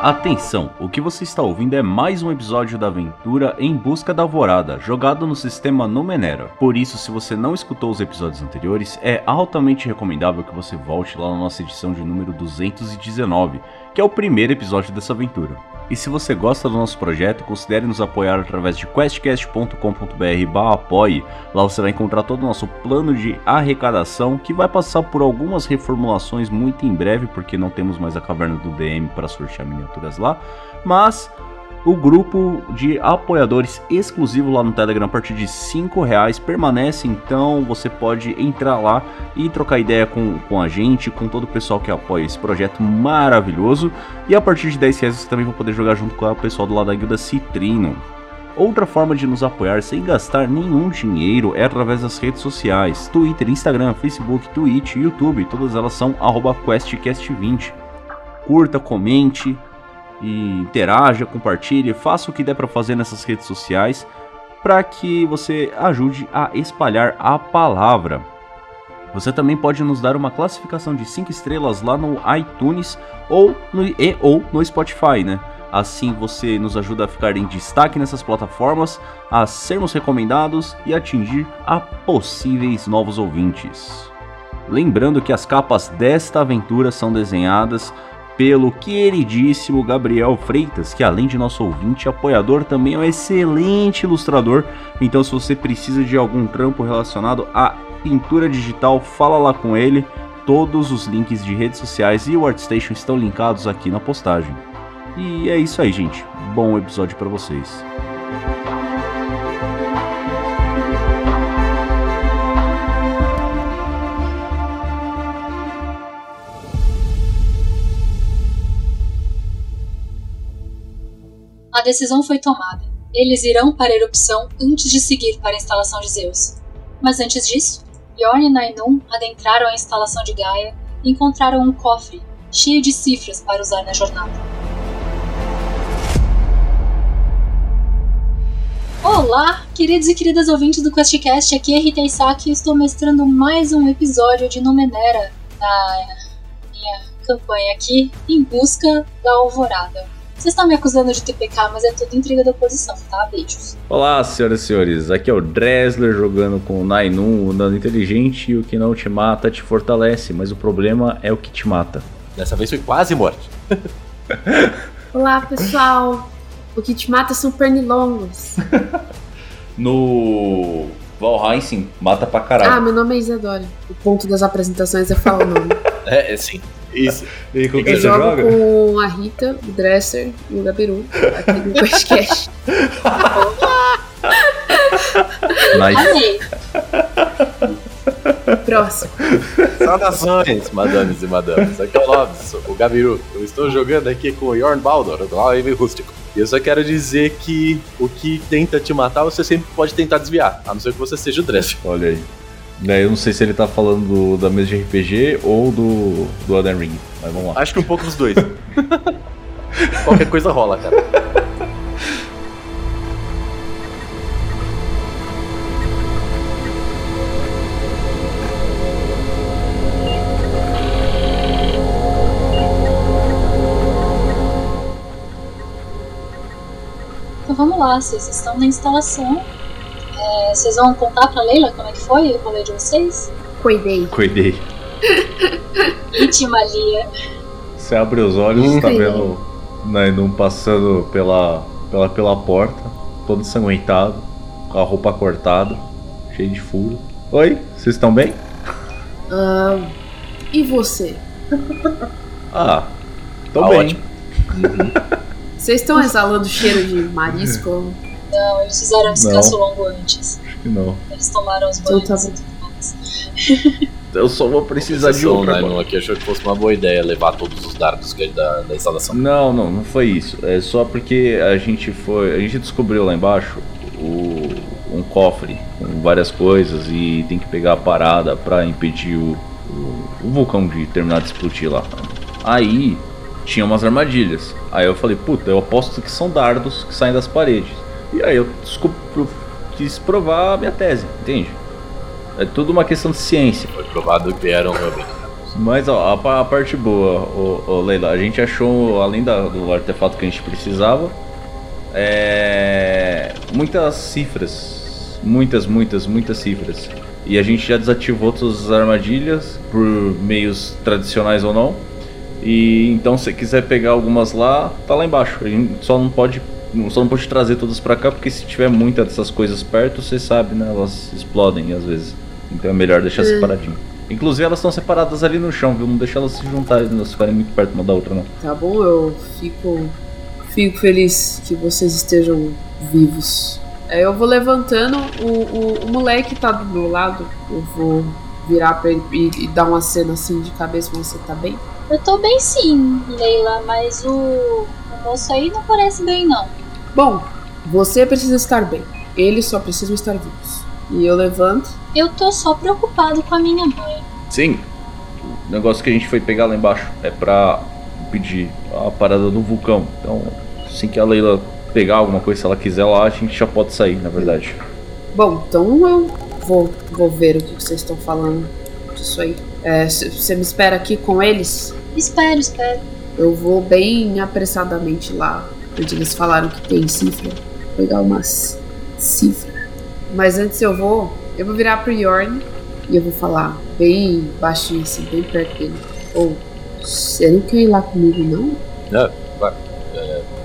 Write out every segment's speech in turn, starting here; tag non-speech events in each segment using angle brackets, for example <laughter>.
Atenção, o que você está ouvindo é mais um episódio da aventura Em Busca da Alvorada, jogado no sistema Numenera. Por isso, se você não escutou os episódios anteriores, é altamente recomendável que você volte lá na nossa edição de número 219, que é o primeiro episódio dessa aventura. E se você gosta do nosso projeto, considere nos apoiar através de questcast.com.br apoie. Lá você vai encontrar todo o nosso plano de arrecadação, que vai passar por algumas reformulações muito em breve, porque não temos mais a caverna do DM para sortear miniaturas lá. Mas o grupo de apoiadores exclusivo lá no Telegram a partir de 5 reais permanece, então você pode entrar lá e trocar ideia com, com a gente, com todo o pessoal que apoia esse projeto maravilhoso. E a partir de 10 reais você também vai poder jogar junto com o pessoal do lado da guilda Citrino. Outra forma de nos apoiar sem gastar nenhum dinheiro é através das redes sociais: Twitter, Instagram, Facebook, Twitch, YouTube, todas elas são QuestCast20. Curta, comente, e interaja, compartilhe, faça o que der para fazer nessas redes sociais para que você ajude a espalhar a palavra. Você também pode nos dar uma classificação de 5 estrelas lá no iTunes ou no, e, ou no Spotify, né? Assim você nos ajuda a ficar em destaque nessas plataformas, a sermos recomendados e atingir a possíveis novos ouvintes. Lembrando que as capas desta aventura são desenhadas pelo queridíssimo Gabriel Freitas, que além de nosso ouvinte e apoiador, também é um excelente ilustrador. Então, se você precisa de algum trampo relacionado à pintura digital, fala lá com ele. Todos os links de redes sociais e o ArtStation estão linkados aqui na postagem. E é isso aí, gente. Bom episódio para vocês. A decisão foi tomada. Eles irão para a erupção antes de seguir para a instalação de Zeus. Mas antes disso, Yorn e Nainun adentraram a instalação de Gaia e encontraram um cofre cheio de cifras para usar na jornada. Olá, queridos e queridas ouvintes do QuestCast, aqui é Rita Isaki e estou mestrando mais um episódio de Numenera na minha campanha aqui em busca da Alvorada. Vocês estão me acusando de TPK, mas é tudo intriga da oposição, tá? Beijos. Olá, senhoras e senhores. Aqui é o Dresler jogando com o Nainun, o dano inteligente, e o que não te mata te fortalece, mas o problema é o que te mata. Dessa vez foi quase morte. <laughs> Olá, pessoal. O que te mata são pernilongos. <laughs> no Valheim, sim, mata pra caralho. Ah, meu nome é Isadora. O ponto das apresentações é falar o nome. <laughs> é, sim. Isso. E com quem você jogo joga? com a Rita, o Dresser e o Gabiru, aqui no podcast. <laughs> nice. Próximo. Saudações, madames e madames. Aqui é o Lobs, o Gabiru. Eu estou jogando aqui com o Yorn Baldur, do Live Rústico. E eu só quero dizer que o que tenta te matar, você sempre pode tentar desviar, a não ser que você seja o Dresser. Olha aí. Né, eu não sei se ele tá falando do, da mesa de RPG ou do, do Elden Ring, mas vamos lá. Acho que um pouco dos dois. <laughs> Qualquer coisa rola, cara. Então vamos lá, vocês estão na instalação é, vocês vão contar pra Leila como é que foi o rolê de vocês? Cuidei. Cuidei. <laughs> Íntima Lia. Você abre os olhos e tá vendo Nainum passando pela, pela, pela porta, todo ensanguentado, com a roupa cortada, cheio de furo. Oi, vocês estão bem? Uh, e você? <laughs> Ah, tô ah, bem. Ótimo. <laughs> Vocês estão exalando cheiro de marisco? Não, eles fizeram um descanso não. longo antes. Acho que não. Eles tomaram os banhos tá e tudo mais. <laughs> Eu só vou precisar de outra. Né? aqui achou que fosse uma boa ideia levar todos os dardos da, da instalação. Não, não, não foi isso. É só porque a gente foi. A gente descobriu lá embaixo o, um cofre com várias coisas e tem que pegar a parada para impedir o, o, o, vulcão de terminar de explodir lá. Aí tinha umas armadilhas. Aí eu falei, puta, eu aposto que são dardos que saem das paredes. E aí eu, quis provar a minha tese, entende? É tudo uma questão de ciência. Foi provado que eram realmente. Mas ó, a, a parte boa, ô, ô, Leila, a gente achou, além da- do artefato que a gente precisava, é, muitas cifras. Muitas, muitas, muitas cifras. E a gente já desativou todas as armadilhas, por meios tradicionais ou não. E então se quiser pegar algumas lá, tá lá embaixo. A gente só não pode. Só não pode trazer todas pra cá, porque se tiver muita dessas coisas perto, você sabe, né? Elas explodem às vezes. Então é melhor deixar separadinho. Inclusive elas estão separadas ali no chão, viu? Não deixa elas se juntarem, elas ficarem muito perto uma da outra, não. Tá bom, eu fico, fico feliz que vocês estejam vivos. Aí eu vou levantando, o, o, o moleque tá do meu lado, eu vou virar pra ele e, e dar uma cena assim de cabeça, você tá bem? Eu tô bem sim, Leila, mas o moço aí não parece bem não. Bom, você precisa estar bem, eles só precisam estar vivos. E eu levanto, Eu tô só preocupado com a minha mãe. Sim, o negócio que a gente foi pegar lá embaixo é pra pedir a parada do vulcão. Então, assim que a Leila pegar alguma coisa, se ela quiser lá, a gente já pode sair, na verdade. Bom, então eu vou, vou ver o que vocês estão falando disso aí. É, Você me espera aqui com eles? Espero, espero. Eu vou bem apressadamente lá, onde eles falaram que tem cifra. Pegar umas cifras. Mas antes eu vou, eu vou virar pro Yorn e eu vou falar bem baixinho assim, bem perto dele. Ou, você não quer ir lá comigo não?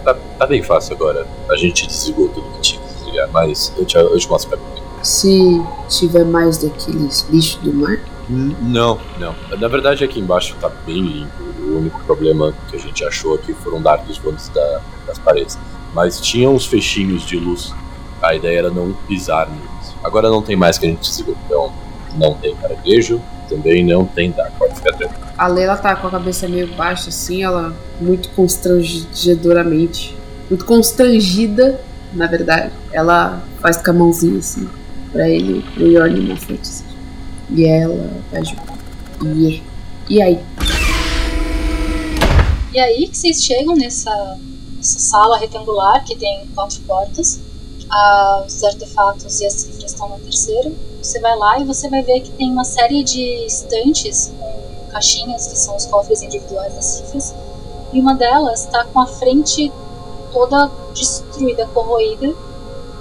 Tá, tá bem fácil agora. A gente desligou tudo que tinha que desligar, mas eu te, eu te mostro pra mim. Se tiver mais daqueles bichos do mar, Não, não. Na verdade, aqui embaixo tá bem limpo. O único problema que a gente achou aqui foram dardos voantes da, das paredes. Mas tinha uns fechinhos de luz. A ideia era não pisar neles. Agora não tem mais que a gente desligou. Então, não tem caranguejo, também não tem dark. Pode ficar tranquilo. a Leila tá com a cabeça meio baixa assim, ela muito constrangedoramente, muito constrangida, na verdade. Ela faz com a mãozinha assim, pra ele, pro Yorn frente. assim. E ela ajuda. E, e aí? E aí que vocês chegam nessa, nessa sala retangular que tem quatro portas. Ah, os artefatos e as cifras estão na terceira. Você vai lá e você vai ver que tem uma série de estantes com caixinhas, que são os cofres individuais das cifras. E uma delas está com a frente toda destruída, corroída.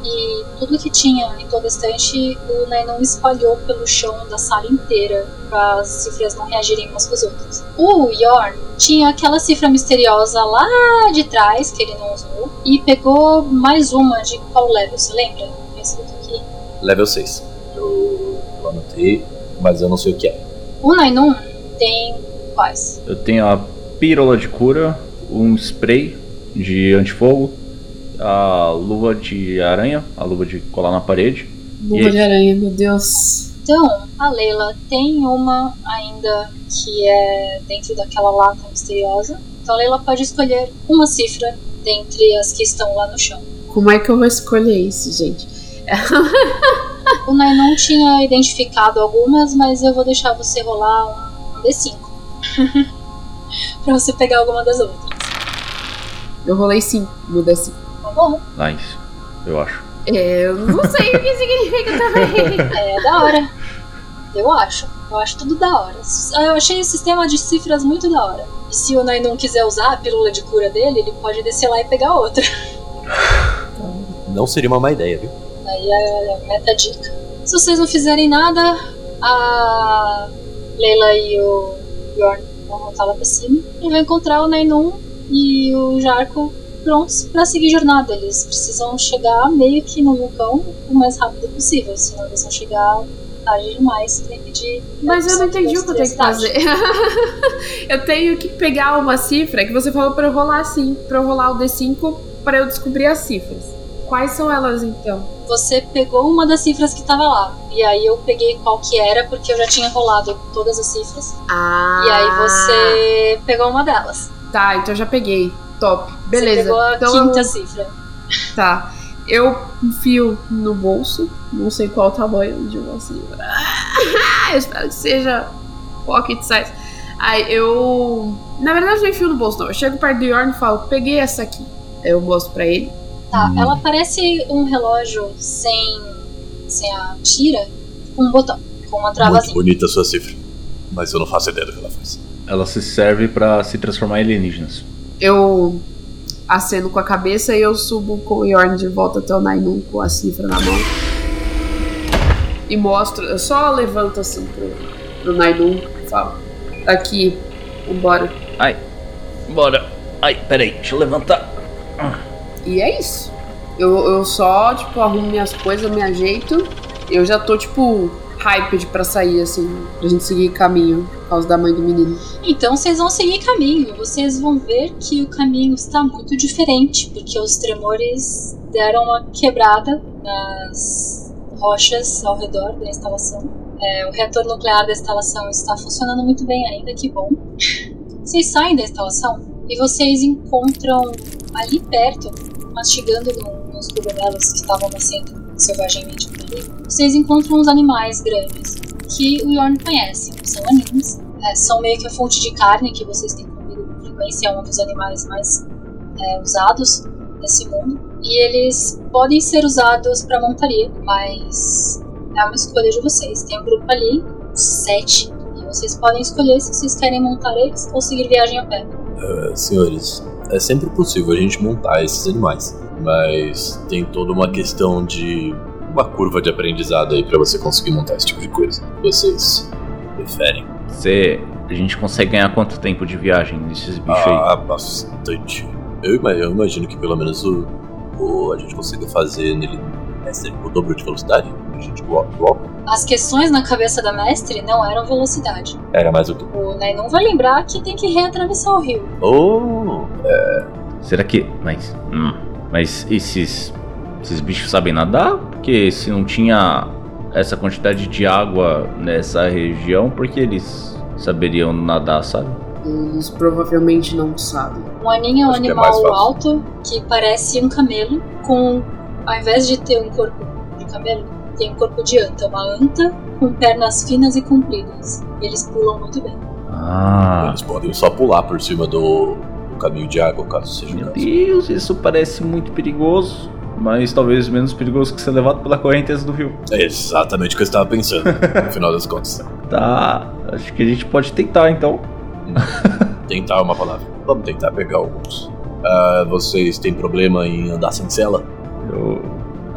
E tudo que tinha em toda a estante, o Nainon espalhou pelo chão da sala inteira para as cifras não reagirem umas com as outras. O Yorn tinha aquela cifra misteriosa lá de trás, que ele não usou, e pegou mais uma de qual level, você lembra? Escrito aqui. Level 6. Eu, eu anotei, mas eu não sei o que é. O Nainon tem quais? Eu tenho a pírola de cura, um spray de antifogo, a luva de aranha, a luva de colar na parede. Luva de aranha, meu Deus. Então, a Leila tem uma ainda que é dentro daquela lata misteriosa. Então a Leila pode escolher uma cifra dentre as que estão lá no chão. Como é que eu vou escolher isso, gente? <laughs> O Nainon tinha identificado algumas, mas eu vou deixar você rolar um, um <laughs> D5. pra você pegar alguma das outras. Eu rolei 5 no D5. Bom? Nice, eu acho. Eu não sei o que significa também. <laughs> É da hora. Eu acho. Eu acho tudo da hora. Eu achei o sistema de cifras muito da hora. E se o Nainon quiser usar a pílula de cura dele, ele pode descer lá e pegar outra. <laughs> Não seria uma má ideia, viu? Aí é a meta dica. Se vocês não fizerem nada, a Leila e o Bjorn vão voltar lá pra cima e vão encontrar o Nainun e o Jarko prontos pra seguir jornada. Eles precisam chegar meio que no vulcão o mais rápido possível, senão eles vão chegar tarde demais pra impedir. Mas eu não entendi o que eu tenho que fazer. <laughs> eu tenho que pegar uma cifra que você falou pra eu rolar assim, pra eu rolar o D5 pra eu descobrir as cifras. Quais são elas então? Você pegou uma das cifras que tava lá. E aí eu peguei qual que era, porque eu já tinha rolado todas as cifras. Ah. E aí você pegou uma delas. Tá, então eu já peguei. Top. Você Beleza. pegou a então quinta eu... cifra. Tá. Eu enfio no bolso, não sei qual o tamanho de uma cifra. eu espero que seja pocket size. Aí eu. Na verdade, eu não enfio no bolso, não. Eu chego perto do Yorn e falo: peguei essa aqui. Aí eu mostro pra ele. Tá, Hum. ela parece um relógio sem, sem a tira, com um botão, com uma Muito travazinha. bonita a sua cifra. Mas eu não faço ideia do que ela faz. Ela se serve pra se transformar em alienígenas. Eu aceno com a cabeça e eu subo com o Yorn de volta até o Nainun com a cifra na mão. E mostro, eu só levanto assim pro, pro Nainun e falo: "Tá aqui, vambora. Ai, bora. Ai, peraí, deixa eu levantar. E é isso. Eu, eu só, tipo, arrumo minhas coisas, me ajeito. Eu já tô, tipo, hyped pra sair, assim, pra gente seguir caminho por causa da mãe do menino. Então vocês vão seguir caminho. Vocês vão ver que o caminho está muito diferente, porque os tremores deram uma quebrada nas rochas ao redor da instalação. É, o reator nuclear da instalação está funcionando muito bem ainda, que bom. Vocês saem da instalação e vocês encontram ali perto, mastigando no- nos cogumelos que estavam nascendo selvagemente por ali, vocês encontram uns animais grandes que o Yorn conhece. São anins. É, são meio que a fonte de carne que vocês têm comido com frequência, é um dos animais mais é, usados nesse mundo. E eles podem ser usados para montaria, mas é uma escolha de vocês. Tem um grupo ali, sete, e vocês podem escolher se vocês querem montar eles ou seguir viagem a pé. É, senhores, é sempre possível a gente montar esses animais, mas tem toda uma questão de uma curva de aprendizado aí pra você conseguir montar esse tipo de coisa. Vocês preferem? Você. A gente consegue ganhar quanto tempo de viagem desses bichos aí? Ah, bastante. Eu, eu imagino que pelo menos o, o- a gente consiga fazer nele mestre, o dobro de velocidade. A gente coloca. As questões na cabeça da mestre não eram velocidade. Era mais o que. O Nainun vai lembrar que tem que reatravessar o rio. Oh! Será que. Mas. Hum, mas esses. Esses bichos sabem nadar? Porque se não tinha essa quantidade de água nessa região, por que eles saberiam nadar, sabe? Eles provavelmente não sabem. Um aninho é um é animal fácil. alto que parece um camelo, com. Ao invés de ter um corpo de camelo, tem um corpo de anta. Uma anta com pernas finas e compridas. Eles pulam muito bem. Ah. Eles podem só pular por cima do caminho de água, caso seja Meu. Deus, isso parece muito perigoso. Mas talvez menos perigoso que ser levado pela correnteza do rio. É exatamente o que eu estava pensando, no <laughs> final das contas. Tá. Acho que a gente pode tentar então. Tentar é uma palavra. Vamos tentar pegar alguns. Ah, vocês têm problema em andar sem cela? Eu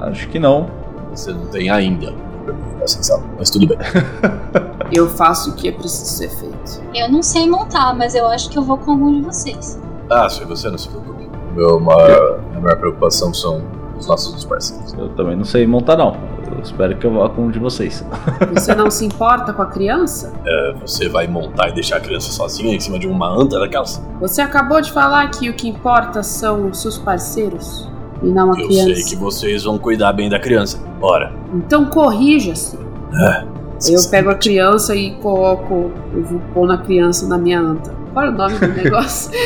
acho que não. Você não tem ainda problema em andar sem cela, mas tudo bem. <laughs> Eu faço o que é preciso ser feito. Eu não sei montar, mas eu acho que eu vou com algum de vocês. Ah, se você não se preocupe. Meu maior, minha maior preocupação são os nossos parceiros. Eu também não sei montar não. Eu espero que eu vá com um de vocês. <laughs> Você não se importa com a criança? É, você vai montar e deixar a criança sozinha em cima de uma anta daquelas? Você acabou de falar que o que importa são os seus parceiros e não a Eu criança. sei que vocês vão cuidar bem da criança. Ora. Então corrija-se. É, Eu pego a criança e coloco. Eu vou pôr na criança na minha anta. Qual é o nome do negócio? <laughs>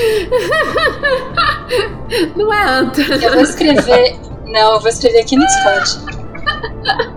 Não é anta. Eu vou escrever. Não, eu vou escrever aqui no Discord.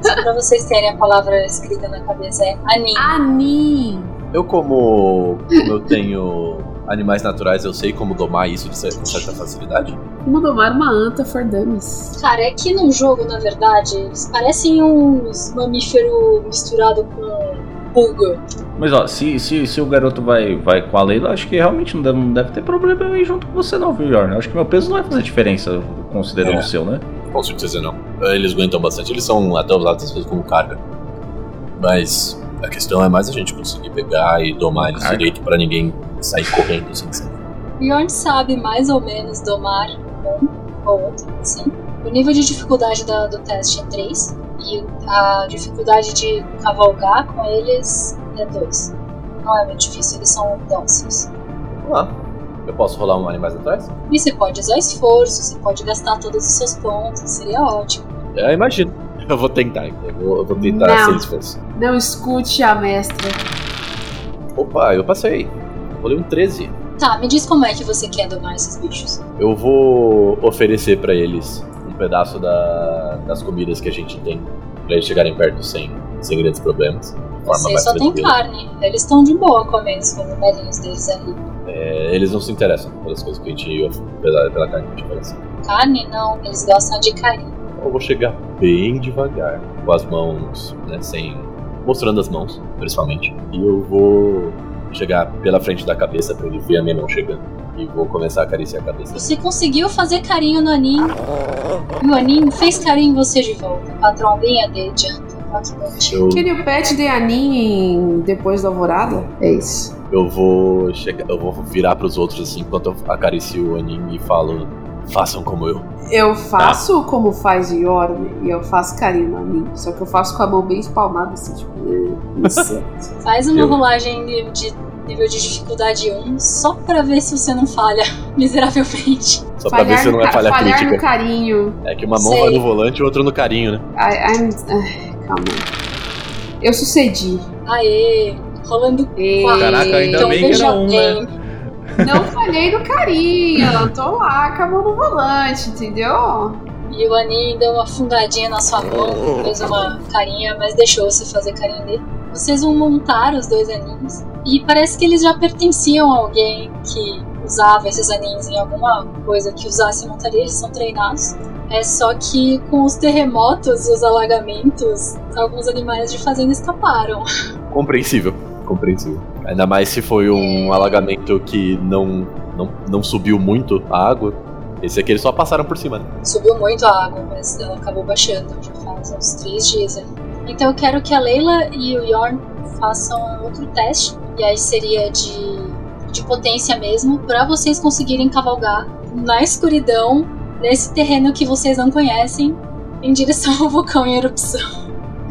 Só pra vocês terem a palavra escrita na cabeça. É Anin. Anin. Eu, como, como eu tenho animais naturais, eu sei como domar isso de certa facilidade. Como domar uma anta for dummies. Cara, é que no jogo, na verdade, eles parecem uns mamífero misturado com pulga. Mas ó, se, se, se o garoto vai, vai com a Leila, acho que realmente não deve, não deve ter problema eu ir junto com você não, viu, Yorn? Acho que meu peso não vai fazer diferença considerando É. o seu, né? Com certeza não. Eles aguentam bastante, eles são até usados às vezes como carga. Mas a questão é mais a gente conseguir pegar e domar eles direito pra ninguém sair correndo sem saber. Bjorn sabe mais ou menos domar um ou outro, sim. O nível de dificuldade da- do teste é 3 e a dificuldade de cavalgar com eles é 2. Não é muito difícil, eles são dóceis. Vamos lá. Eu posso rolar um animais atrás? E você pode usar esforço, você pode gastar todos os seus pontos, seria ótimo. É, imagino. Eu vou tentar, então. Eu vou, eu vou tentar Não. ser esforço. Não escute a mestra. Opa, eu passei. Rolei um 13. Tá, me diz como é que você quer domar esses bichos. Eu vou oferecer pra eles um pedaço da- das comidas que a gente tem pra eles chegarem perto sem, sem grandes problemas. Você só tem carne, eles estão de boa comendo os cogumelinhos deles ali. É, eles não se interessam pelas coisas que a gente pela, pela carne que a gente oferece. Carne não, eles gostam de carinho. Eu vou chegar bem devagar, com as mãos, né, sem mostrando as mãos, principalmente. E eu vou chegar pela frente da cabeça pra ele ver a minha mão chegando. E vou começar a acariciar a cabeça. Você conseguiu fazer carinho no Anin. E o Anin fez carinho em você de volta. Patrão, bem adiante. Eu, Aquele pet de Anin depois da alvorada? É isso. eu vou chegar, eu vou virar pros outros assim enquanto eu acaricio o Anin e falo: façam como eu. Eu faço como faz o Yorm e eu faço carinho no Anin. Só que eu faço com a mão bem espalmada, assim, tipo. eh, <laughs> isso. Faz uma Eu- rolagem de, de nível de dificuldade 1 só pra ver se você não falha <laughs> miseravelmente. Só pra ver se no não é ca- falha falhar no crítica. carinho. É que uma mão Sei. vai no volante e outra no carinho, né? I, I'm. calma. Eu sucedi. Aê, rolando Caraca, ainda então bem que era um, né? Não falhei no carinho. Eu tô lá com a mão no volante, entendeu? E o Anin deu uma fungadinha na sua mão, fez uma carinha, mas deixou você fazer carinho dele. Vocês vão montar os dois aninhos. E parece que eles já pertenciam a alguém que usava esses aninhos em alguma coisa que usasse montaria, eles são treinados. É só que com os terremotos e os alagamentos, alguns animais de fazenda escaparam. Compreensível. Compreensível. Ainda mais se foi um alagamento que não, não, não subiu muito a água. Esse aqui eles só passaram por cima, né? Subiu muito a água, mas ela acabou baixando, já faz uns três dias ali. Então eu quero que a Leila e o Yorn façam outro teste, e aí seria de, de potência mesmo, pra vocês conseguirem cavalgar na escuridão, nesse terreno que vocês não conhecem, em direção ao vulcão em erupção.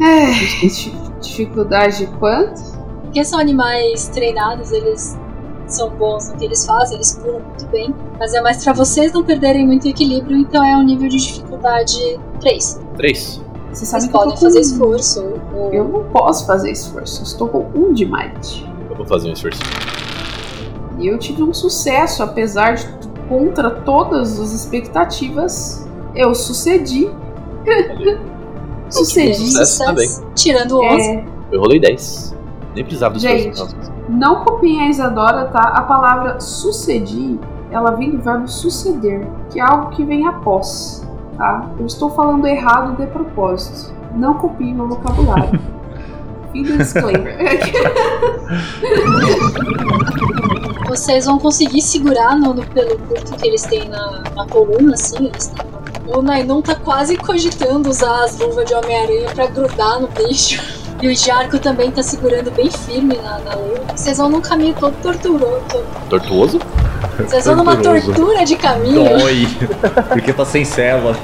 É, dif- dificuldade quanto? Porque são animais treinados, eles são bons no que eles fazem, eles pulam muito bem, mas é mais pra vocês não perderem muito equilíbrio, então é um nível de dificuldade 3. Três. Você sabe Vocês que eu tô podem fazer esforço. ou- Eu não posso fazer esforço. Eu estou com um de might. Eu vou fazer um esforço. E eu tive um sucesso, apesar de contra todas as expectativas. Eu sucedi. <laughs> sucedi. Sucesso também. Tirando o 11. É, Eu rolei 10. Nem precisava do Gente. não copiem a Isadora, tá? A palavra sucedi, ela vem do verbo suceder, que é algo que vem após, tá? Eu estou falando errado de propósito. Não copiem meu vocabulário. <laughs> Fim do disclaimer. <laughs> Vocês vão conseguir segurar no, no pelo curto que eles têm na, na coluna, assim. Eles têm o Nainun tá quase cogitando usar as luvas de Homem-Aranha pra grudar no bicho. E o Jarco também tá segurando bem firme na, na lua. Vocês vão num caminho todo torturoso. Tortuoso? Vocês vão numa tortura de caminho. Dói. Porque tá sem cela.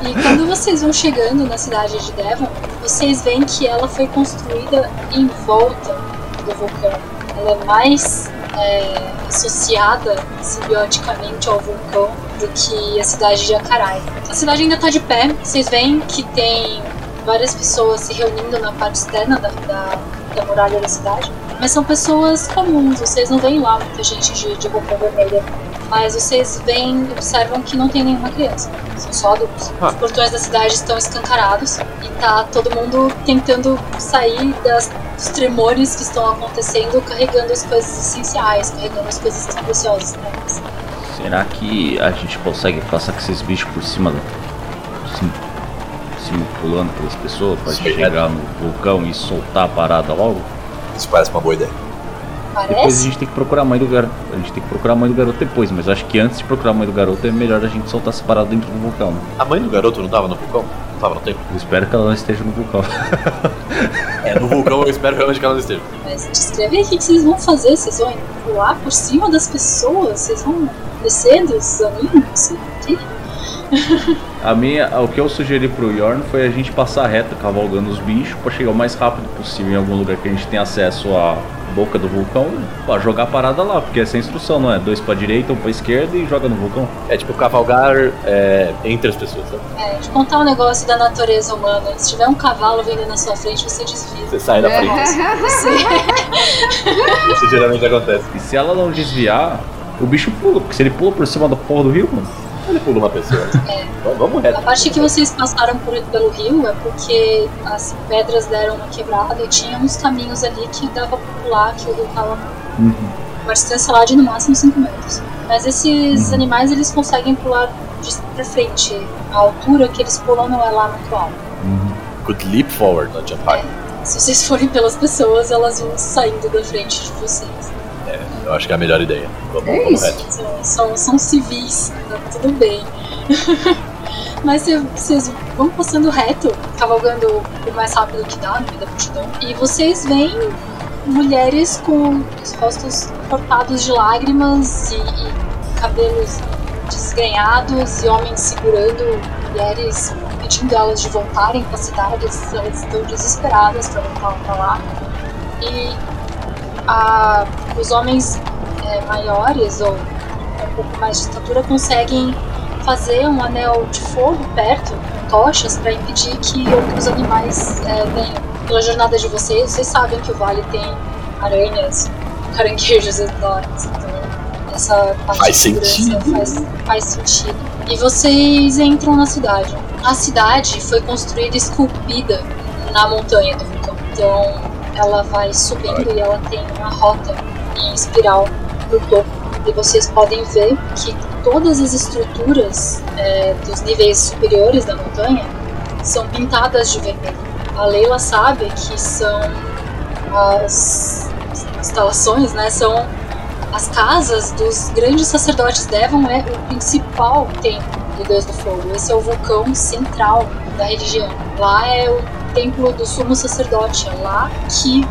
E quando vocês vão chegando na cidade de Devon, vocês veem que ela foi construída em volta do vulcão. Ela é mais é, associada simbioticamente ao vulcão do que a cidade de Acarai. A cidade ainda está de pé, vocês veem que tem várias pessoas se reunindo na parte externa da, da, da muralha da cidade, mas são pessoas comuns, vocês não veem lá muita gente de, de roupa vermelha. Mas vocês veem, observam que não tem nenhuma criança, são só adultos. Ah. Os portões da cidade estão escancarados e tá todo mundo tentando sair das, dos tremores que estão acontecendo, carregando as coisas essenciais, carregando as coisas que são preciosas pra eles. Será que a gente consegue passar com esses bichos por cima da. Pulando pelas pessoas pra Sei, chegar no vulcão e soltar a parada logo? Isso parece uma boa ideia. Depois a Parece? gente tem que procurar a mãe do garoto. A gente tem que procurar a mãe do garoto depois, mas eu acho que antes de procurar a mãe do garoto é melhor a gente soltar essa parada dentro do vulcão. né? A mãe do garoto não tava no vulcão? Não tava no tempo? Eu espero que ela não esteja no vulcão. É, no vulcão eu espero realmente que ela não esteja. Mas descreve aí o que que vocês vão fazer. Vocês vão pular por cima das pessoas? Vocês vão descer dos aninhos? O quê? <laughs> A minha, o que eu sugeri pro Yorn foi a gente passar reto cavalgando os bichos pra chegar o mais rápido possível em algum lugar que a gente tenha acesso à boca do vulcão pra jogar a parada lá, porque essa é a instrução, não é? Dois pra direita, um pra esquerda e joga no vulcão. É tipo cavalgar é, entre as pessoas, né? É, de contar um negócio da natureza humana. Se tiver um cavalo vindo na sua frente, você desvia. Você sai da frente. Você... <laughs> Isso geralmente acontece. E se ela não desviar, o bicho pula, porque se ele pula por cima da porra do rio, mano. Ele pula uma pessoa. É. Vamos- Vamos reto. A parte que vocês passaram por, pelo rio é porque as pedras deram uma quebrada e tinha uns caminhos ali que dava pra pular, que o rio tava uma distância lá de no máximo 5 metros. Mas esses Uhum. animais eles conseguem pular de pra frente. A altura que eles pulam não é lá muito alta. Could leap forward, not jump high. se vocês forem pelas pessoas, elas vão saindo da frente de vocês. É, eu acho que é a melhor ideia. Vamos, É vamos isso. reto. São, são, civis, tá tudo bem. <laughs> Mas cê- vocês vão passando reto, cavalgando o mais rápido que dá no meio da multidão. E vocês veem mulheres com os rostos cortados de lágrimas e, e cabelos desgrenhados e homens segurando mulheres pedindo elas de voltarem para cidades. Elas estão desesperadas para voltar para lá. E a- os homens é, maiores ou um pouco mais de estatura conseguem fazer um anel de fogo perto, com tochas, para impedir que outros animais é, venham. Pela jornada de vocês, vocês sabem que o vale tem aranhas, caranguejos enormes, então essa parte Faz sentido. Faz, faz sentido. E vocês entram na cidade. A cidade foi construída e esculpida na montanha do vulcão. Então ela vai subindo e ela tem uma rota em espiral no topo. E vocês podem ver que todas as estruturas é, dos níveis superiores da montanha são pintadas de vermelho. A Leila sabe que são as instalações, né? São as casas dos grandes sacerdotes. Devon é o principal templo do Deus do Fogo. Esse é o vulcão central da religião. Lá é o templo do sumo sacerdote. É lá que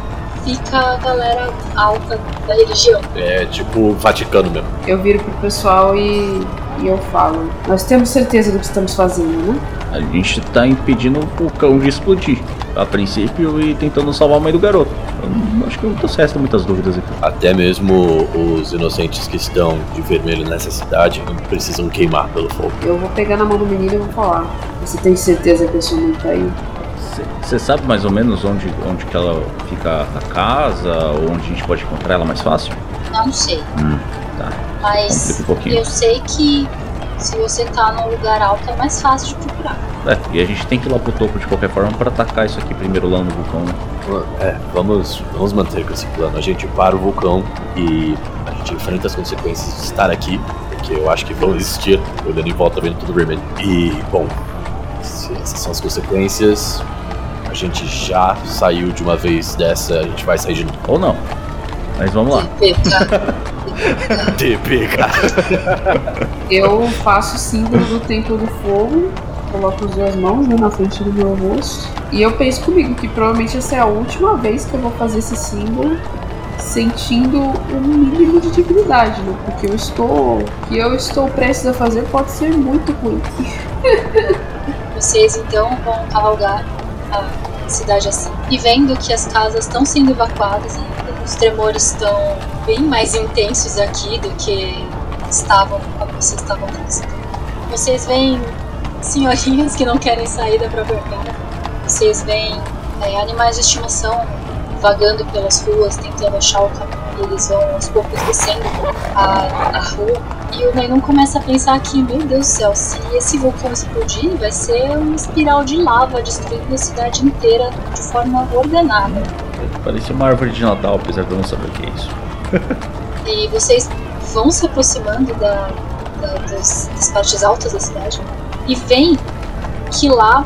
fica a galera alta da religião. É tipo Vaticano mesmo. Eu viro pro pessoal e, e eu falo. Nós temos certeza do que estamos fazendo, né? A gente tá impedindo o vulcão de explodir. A princípio e tentando salvar a mãe do garoto. Eu não- acho que não resta muitas dúvidas aqui. Até mesmo os inocentes que estão de vermelho nessa cidade precisam queimar pelo fogo. Eu vou pegar na mão do menino e vou falar. Você tem certeza que a sua mãe tá aí? Você sabe mais ou menos onde, onde que ela fica a casa, ou onde a gente pode encontrar ela mais fácil? Não sei. Hum, tá. Mas um eu sei que se você tá num lugar alto é mais fácil de procurar. É, e a gente tem que ir lá pro topo de qualquer forma pra atacar isso aqui primeiro lá no vulcão, né? É, vamos, vamos manter com esse plano. A gente para o vulcão e a gente enfrenta as consequências de estar aqui, porque eu acho que vão existir, olhando em volta vendo tudo vermelho. E, bom, se essas são as consequências, a gente já saiu de uma vez dessa, a gente vai sair de novo. Ou não. Mas vamos lá. TPK. TP, cara. Eu faço o símbolo do Templo do Fogo, coloco as duas mãos né, na frente do meu rosto. E eu penso comigo que provavelmente essa é a última vez que eu vou fazer esse símbolo sentindo um mínimo de dignidade, né? Porque eu estou. O que eu estou prestes a fazer pode ser muito ruim. Vocês então vão cavalgar a cidade assim. E vendo que as casas estão sendo evacuadas ainda, os tremores estão bem mais intensos aqui do que estavam quando vocês estavam transitando. Vocês veem senhorinhas que não querem sair da própria casa. Vocês veem é, animais de estimação vagando pelas ruas, tentando achar o caminho. Eles vão aos poucos descendo a, a rua. E o Nenum começa a pensar que, meu Deus do céu, se esse vulcão explodir, vai ser uma espiral de lava destruindo a cidade inteira de forma ordenada. Parecia uma árvore de Natal, apesar de eu não saber o que é isso. <laughs> E vocês vão se aproximando da, da- das, das partes altas da cidade e veem que lá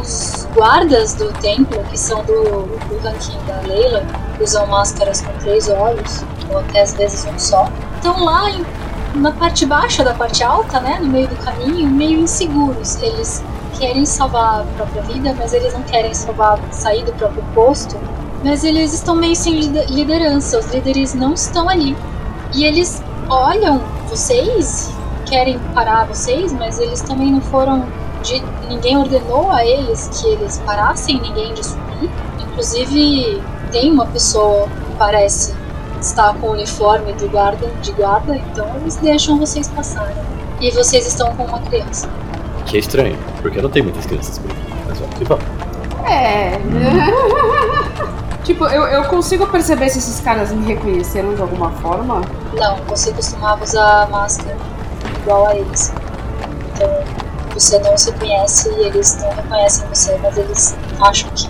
os guardas do templo, que são do, do ranking da Leila, usam máscaras com três olhos, ou até às vezes um só, estão lá em- na parte baixa da parte alta, né, no meio do caminho, meio inseguros. Eles querem salvar a própria vida, mas eles não querem salvar, sair do próprio posto. Mas eles estão meio sem lider- liderança, os líderes não estão ali. E eles olham vocês, querem parar vocês, mas eles também não foram. De, ninguém ordenou a eles que eles parassem ninguém de subir. Inclusive, tem uma pessoa parece estar com o uniforme de guarda, de guarda, então eles deixam vocês passarem. E vocês estão com uma criança. Que é estranho, porque não tem muitas crianças por aqui. Mas vamos que vamos. É. <laughs> tipo, eu, eu consigo perceber se esses caras me reconheceram de alguma forma. Não, você costumava usar máscara igual a eles. Então você não se conhece e eles não reconhecem você, mas eles acham que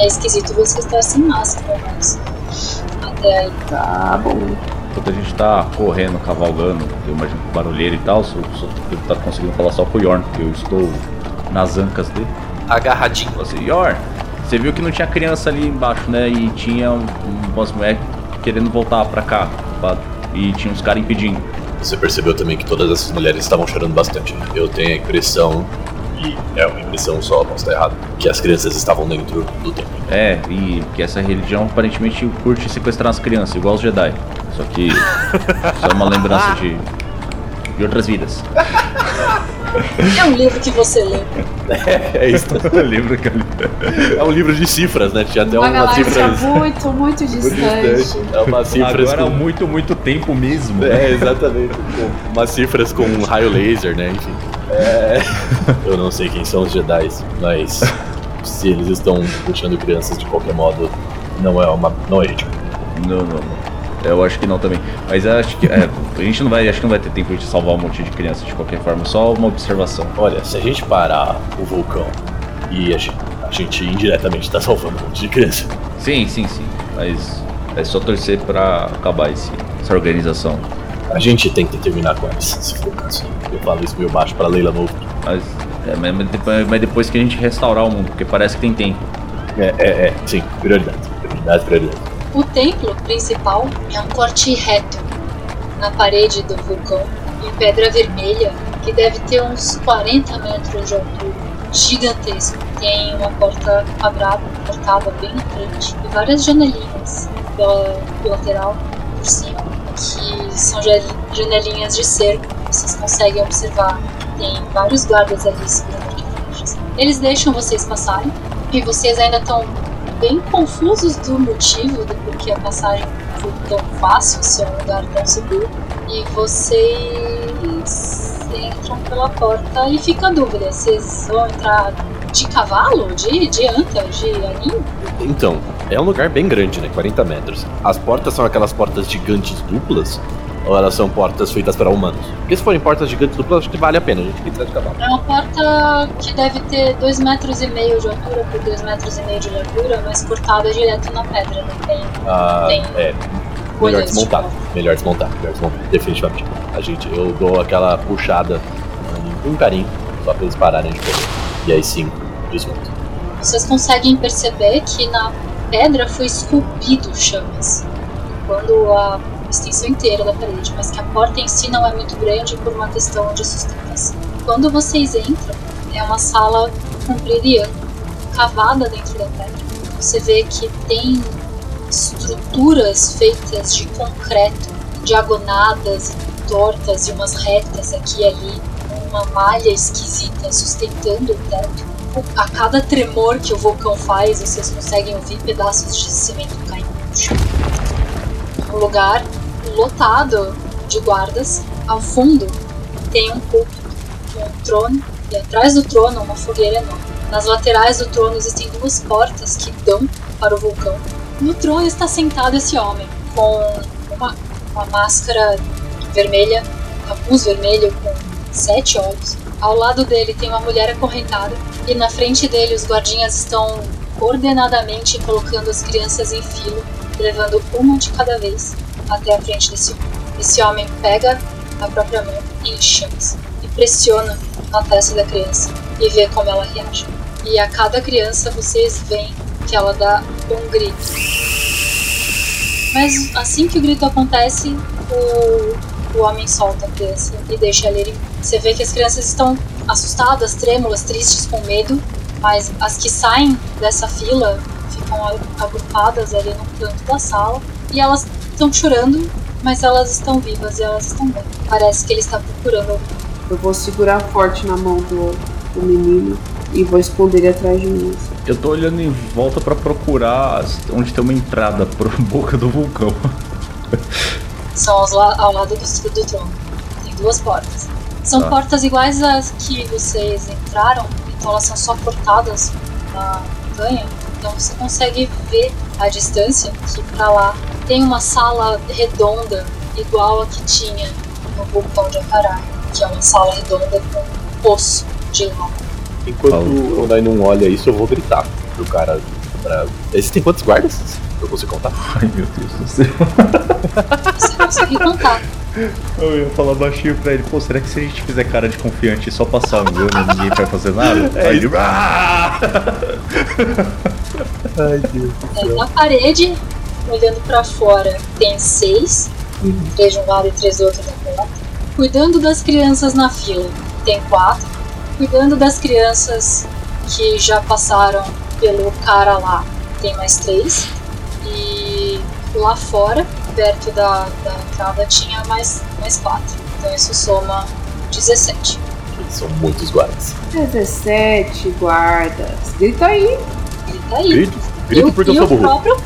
é esquisito você estar sem máscara, mas Tá bom. Enquanto a gente tá correndo, cavalgando, eu imagino que barulheiro e tal, só, só, ele tá conseguindo falar só com o Yorn, porque eu estou nas ancas dele. Agarradinho. Assim, Yorn, Você viu que não tinha criança ali embaixo, né? E tinha um, umas mulheres querendo voltar pra cá. pra- E tinha uns caras impedindo. Você percebeu também que todas essas mulheres estavam chorando bastante. Eu tenho a impressão, e é uma impressão só, posso estar errado, que as crianças estavam dentro do templo. É, e que essa religião aparentemente curte sequestrar as crianças, igual os Jedi. Só que <laughs> só é uma lembrança de, de outras vidas. <laughs> É um livro que você lê. É isso. Lembra que É um livro de cifras, né? Tinha até Uma umas galáxia cifras. muito, muito distante. É uma cifras Agora há com... muito, muito tempo mesmo. É, exatamente. Com umas cifras com um raio laser, né? Enfim. É... Eu não sei quem são os Jedi, mas se eles estão puxando crianças de qualquer modo, não é uma. não é ético. Não, não, não. Eu acho que não também. Mas acho que. é, a gente não vai. Acho que não vai ter tempo de salvar um monte de crianças de qualquer forma. Só uma observação. Olha, se a gente parar o vulcão e a gente, a gente indiretamente tá salvando um monte de criança. Sim, sim, sim. Mas é só torcer pra acabar esse, essa organização. A gente tem que terminar com eles, se for o caso. Eu falo isso meio baixo pra Leila Novo. Mas, é, mas, depois, mas depois que a gente restaurar o mundo, porque parece que tem tempo. É, é, é, sim, prioridade. Prioridade, prioridade. O templo principal é um corte reto na parede do vulcão, em pedra vermelha, que deve ter uns 40 metros de altura. Gigantesco. Tem uma porta quadrada, cortada bem na frente, e várias janelinhas pela pela lateral, por cima, que são ja- janelinhas de cerco. Vocês conseguem observar. Tem vários guardas ali segurando arqueflechas. Eles deixam vocês passarem, e vocês ainda estão bem confusos do motivo do porquê a passagem foi tão fácil, se é um lugar tão seguro. E vocês entram pela porta e fica a dúvida, vocês vão entrar de cavalo, de, de anta, de aninho? Então, é um lugar bem grande, né? 40 metros. As portas são aquelas portas gigantes duplas? Ou elas são portas feitas para humanos? Porque se forem portas gigantes duplas, acho que vale a pena a gente entrar de cavalo. É uma porta que deve ter 2 metros e meio de altura por 2 metros e meio de largura, mas cortada direto na pedra, não tem Ah, Tem é, melhor desmontar. Melhor desmontar, melhor desmontar. Definitivamente. A gente, eu dou aquela puxada com um carinho, só pra eles pararem de correr. E aí sim, desmonto. Vocês conseguem perceber que na pedra foi esculpido chamas, quando a extensão inteira da parede, mas que a porta em si não é muito grande por uma questão de sustentação. Quando vocês entram, é uma sala comprida e ampla, cavada dentro da pedra. Você vê que tem estruturas feitas de concreto, diagonadas tortas e umas retas aqui e ali, uma malha esquisita sustentando o teto a cada tremor que o vulcão faz, vocês conseguem ouvir pedaços de cimento caindo no chão. Um lugar lotado de guardas. Ao fundo tem um púlpito um trono e atrás do trono uma fogueira enorme. Nas laterais do trono existem duas portas que dão para o vulcão. No trono está sentado esse homem com uma, uma máscara vermelha, um capuz vermelho com sete olhos. Ao lado dele tem uma mulher acorrentada e na frente dele os guardinhas estão coordenadamente colocando as crianças em fila, levando uma de cada vez até a frente desse homem. Esse homem pega a própria mão em chamas e pressiona na testa da criança e vê como ela reage. E a cada criança vocês veem que ela dá um grito. Mas assim que o grito acontece, o, o homem solta a criança e deixa ela ir. Você vê que as crianças estão assustadas, trêmulas, tristes, com medo, mas as que saem dessa fila ficam a- agrupadas ali no canto da sala e elas estão chorando, mas elas estão vivas e elas estão bem. Parece que ele está procurando alguém. Eu vou segurar forte na mão do, do menino e vou esconder ele atrás de mim. Eu tô olhando em volta pra procurar as- onde tem uma entrada pra <laughs> boca do vulcão. São la- ao lado do, do trono. Tem duas portas. São Tá. portas iguais às que vocês entraram, então elas são só cortadas na montanha. Então você consegue ver a distância que pra lá tem uma sala redonda igual a que tinha no vulcão de Acará, que é uma sala redonda com um poço de lava. Enquanto o Nai não olha isso, eu vou gritar pro cara. Pra... Existem quantos guardas? Eu consigo contar. <laughs> Ai meu Deus do céu. Você consegue contar. Eu ia falar baixinho pra ele, pô, será que se a gente fizer cara de confiante e só passar andando, ninguém vai fazer nada? É Aí isso. ele, "Ah!" Ai, Deus. É, na parede, olhando pra fora, tem seis. Três de um lado e três do outro da porta. Cuidando das crianças na fila, tem quatro. Cuidando das crianças que já passaram pelo cara lá, tem mais três. E lá fora, perto da, da entrada, tinha mais, mais quatro. Então isso soma 17. São muitos guardas. 17 guardas. Grita aí. Ele tá aí. Grito, grito o- porque eu sou burro. próprio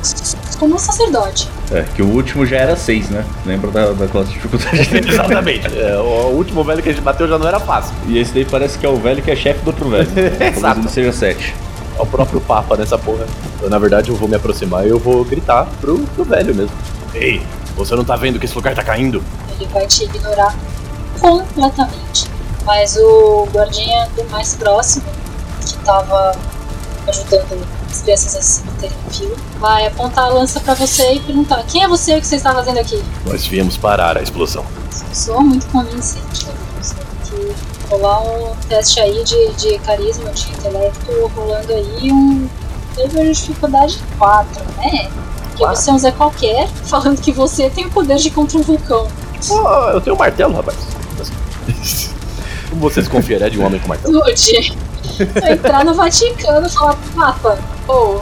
como sacerdote. É, que o último já era 6, né? Lembra da, da classe de dificuldade dele? <laughs> Exatamente. É, o último velho que a gente bateu já não era fácil. E esse daí parece que é o velho que é chefe do outro velho. <laughs> Talvez Exato. ele seja 7. É o próprio Papa nessa porra. Eu, na verdade, eu vou me aproximar e eu vou gritar pro, pro velho mesmo. Ei, você não tá vendo que esse lugar tá caindo? Ele vai te ignorar completamente. Mas o guardinha do mais próximo, que tava ajudando as crianças a se manterem em fila, vai apontar a lança pra você e perguntar: Quem é você? O que você está fazendo aqui? Nós viemos parar a explosão. Soa muito convincente. né? Você tem que rolar um teste aí de, de carisma, de intelecto, rolando aí um nível de dificuldade 4, né? Porque Quatro? você é um Zé qualquer <laughs> falando que você tem o poder de contra um vulcão. Pô, eu tenho um martelo, rapaz. <laughs> Como você se confiaria de um homem com martelo? Lude, <laughs> entrar no Vaticano e falar pro Papa, ô,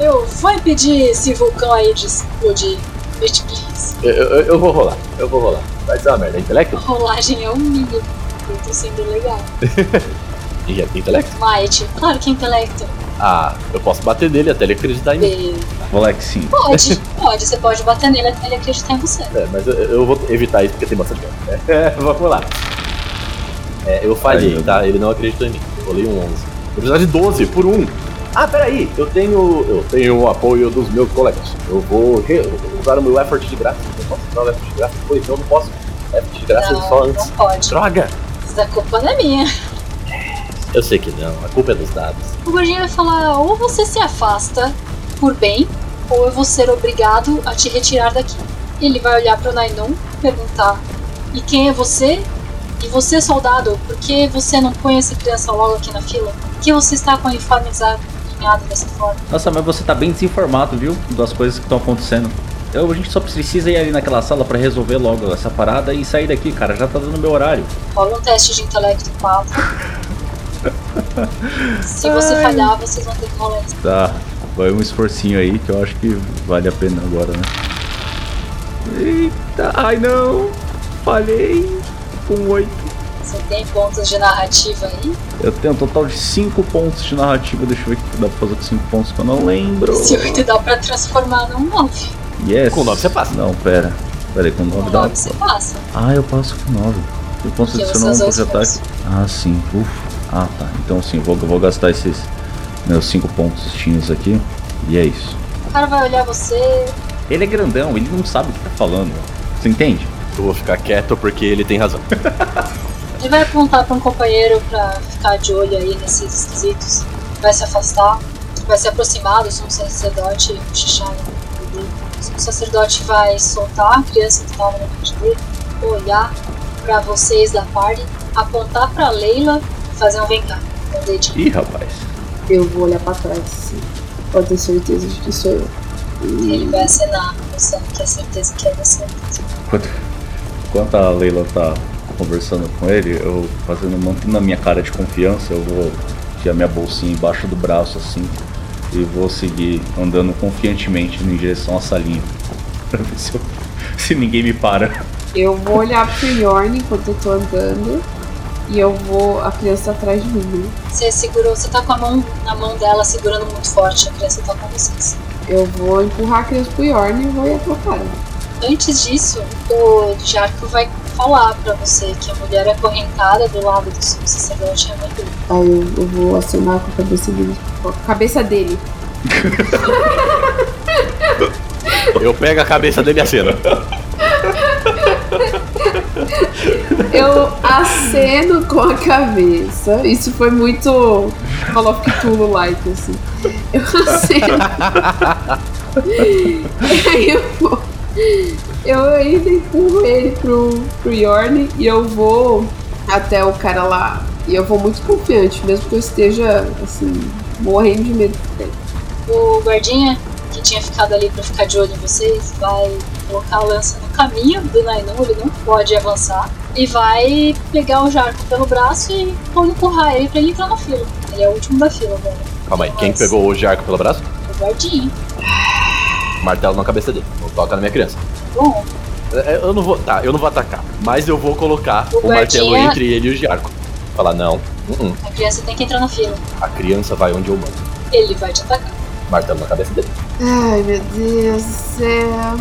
eu vou impedir esse vulcão aí de explodir. Bitch, please. Eu, eu, eu vou rolar, eu vou rolar. Vai ser uma merda. É intelecto? A rolagem é um mínimo. Eu tô sendo legal. <laughs> E é intelecto? Might, claro que é intelecto. Ah, eu posso bater nele até ele acreditar em mim. Be- Moleque, sim. Pode, <laughs> pode. Você pode bater nele até ele acreditar em você. É, mas eu, eu vou evitar isso porque tem bastante tempo. É, vamos lá. É, eu falhei, Ai, tá? Ele não acreditou em mim. Rolei um 11. Eu precisava de 12 por um. Ah, peraí. Eu tenho, eu tenho o apoio dos meus colegas. Eu vou usar o meu effort de graça. Eu posso usar o effort de graça depois? Não, eu não posso. Effort de graça Não, só antes. não pode. Droga! Isso da culpa não é minha. Eu sei que não. A culpa é dos dados. O gordinho vai falar: ou você se afasta por bem, ou eu vou ser obrigado a te retirar daqui. Ele vai olhar pro Nainun, perguntar: e quem é você? E você, soldado, por que você não põe essa criança logo aqui na fila? Por que você está com uniforme desalinhado dessa forma? Nossa, mas você tá bem desinformado, viu? Das coisas que estão acontecendo. Eu, a gente só precisa ir ali naquela sala pra resolver logo essa parada e sair daqui, cara. Já tá dando meu horário. Rola um teste de intelecto 4. <laughs> Se você Ai. falhar, vocês vão ter que rolar isso. Tá, vai um esforcinho aí que eu acho que vale a pena agora, né? Eita, ai não! Falhei com 8. Você tem pontos de narrativa aí? Eu tenho um total de 5 pontos de narrativa. Deixa eu ver o que dá pra fazer com 5 pontos que eu não lembro. Se 8 dá pra transformar num 9. Yes. Com nove você passa. Não, pera. Pera aí, com 9 Com dá. 9 você passa. Ah, eu passo com 9. Eu posso Porque adicionar um de ataque. Ah, sim. Ufa. Ah, tá. Então sim, eu vou, eu vou gastar esses meus 5 pontos tinhos aqui. E é isso. O cara vai olhar você. Ele é grandão, ele não sabe o que tá falando. Você entende? Eu vou ficar quieto porque ele tem razão. Ele vai apontar pra um companheiro pra ficar de olho aí nesses esquisitos. Vai se afastar. Vai se aproximar do sumo sacerdote e cochichar no dele. O sumo sacerdote vai soltar a criança que tava na frente dele, olhar pra vocês da party, apontar pra Leila e fazer um vem cá. com o dedinho. Ih, rapaz. Eu vou olhar pra trás, sim. Pode ter certeza de que sou eu. Ele vai acenar, mostrando que é certeza que é você. Enquanto, enquanto a Leila tá conversando com ele, eu fazendo mantendo a minha cara de confiança, eu vou tirar minha bolsinha embaixo do braço assim e vou seguir andando confiantemente em direção à salinha. <laughs> Pra ver se, eu- se ninguém me para. Eu vou olhar pro Yorn enquanto eu tô andando. E eu vou. A criança tá atrás de mim, né? Você segurou, você tá com a mão na mão dela segurando muito forte, a criança tá com vocês. Eu vou empurrar a criança pro Yorn e vou ir atrapalhar. Antes disso, o Jarko vai falar pra você que a mulher acorrentada do lado do sumo sacerdote é a mãe dele. Aí eu, eu vou acenar com a cabeça dele. Com a cabeça dele. <laughs> Eu pego a cabeça dele e aceno. Eu aceno com a cabeça. Isso foi muito Call of Cthulhu-like, assim. Eu aceno. <laughs> Aí eu vou. Eu ainda empurro ele pro, pro Yorn e eu vou até o cara lá. E eu vou muito confiante, mesmo que eu esteja, assim, morrendo de medo dele. O guardinha, que tinha ficado ali pra ficar de olho em vocês, vai colocar a lança no caminho do Nainon, ele não pode avançar. E vai pegar o Jarco pelo braço e vão empurrar ele pra ele entrar na fila. Ele é o último da fila agora. Calma aí, quem Mas- pegou o Jarco pelo braço? O guardinha. Martelo na cabeça dele. Não toca na minha criança. Bom, É, Eu não vou. Tá, eu não vou atacar. Mas eu vou colocar O o, martelo guardinha- entre ele e o Jarco. Falar, não. uh-uh, a criança tem que entrar na fila. A criança vai onde eu mando. Ele vai te atacar. Martelo na cabeça dele. Ai, meu Deus do céu.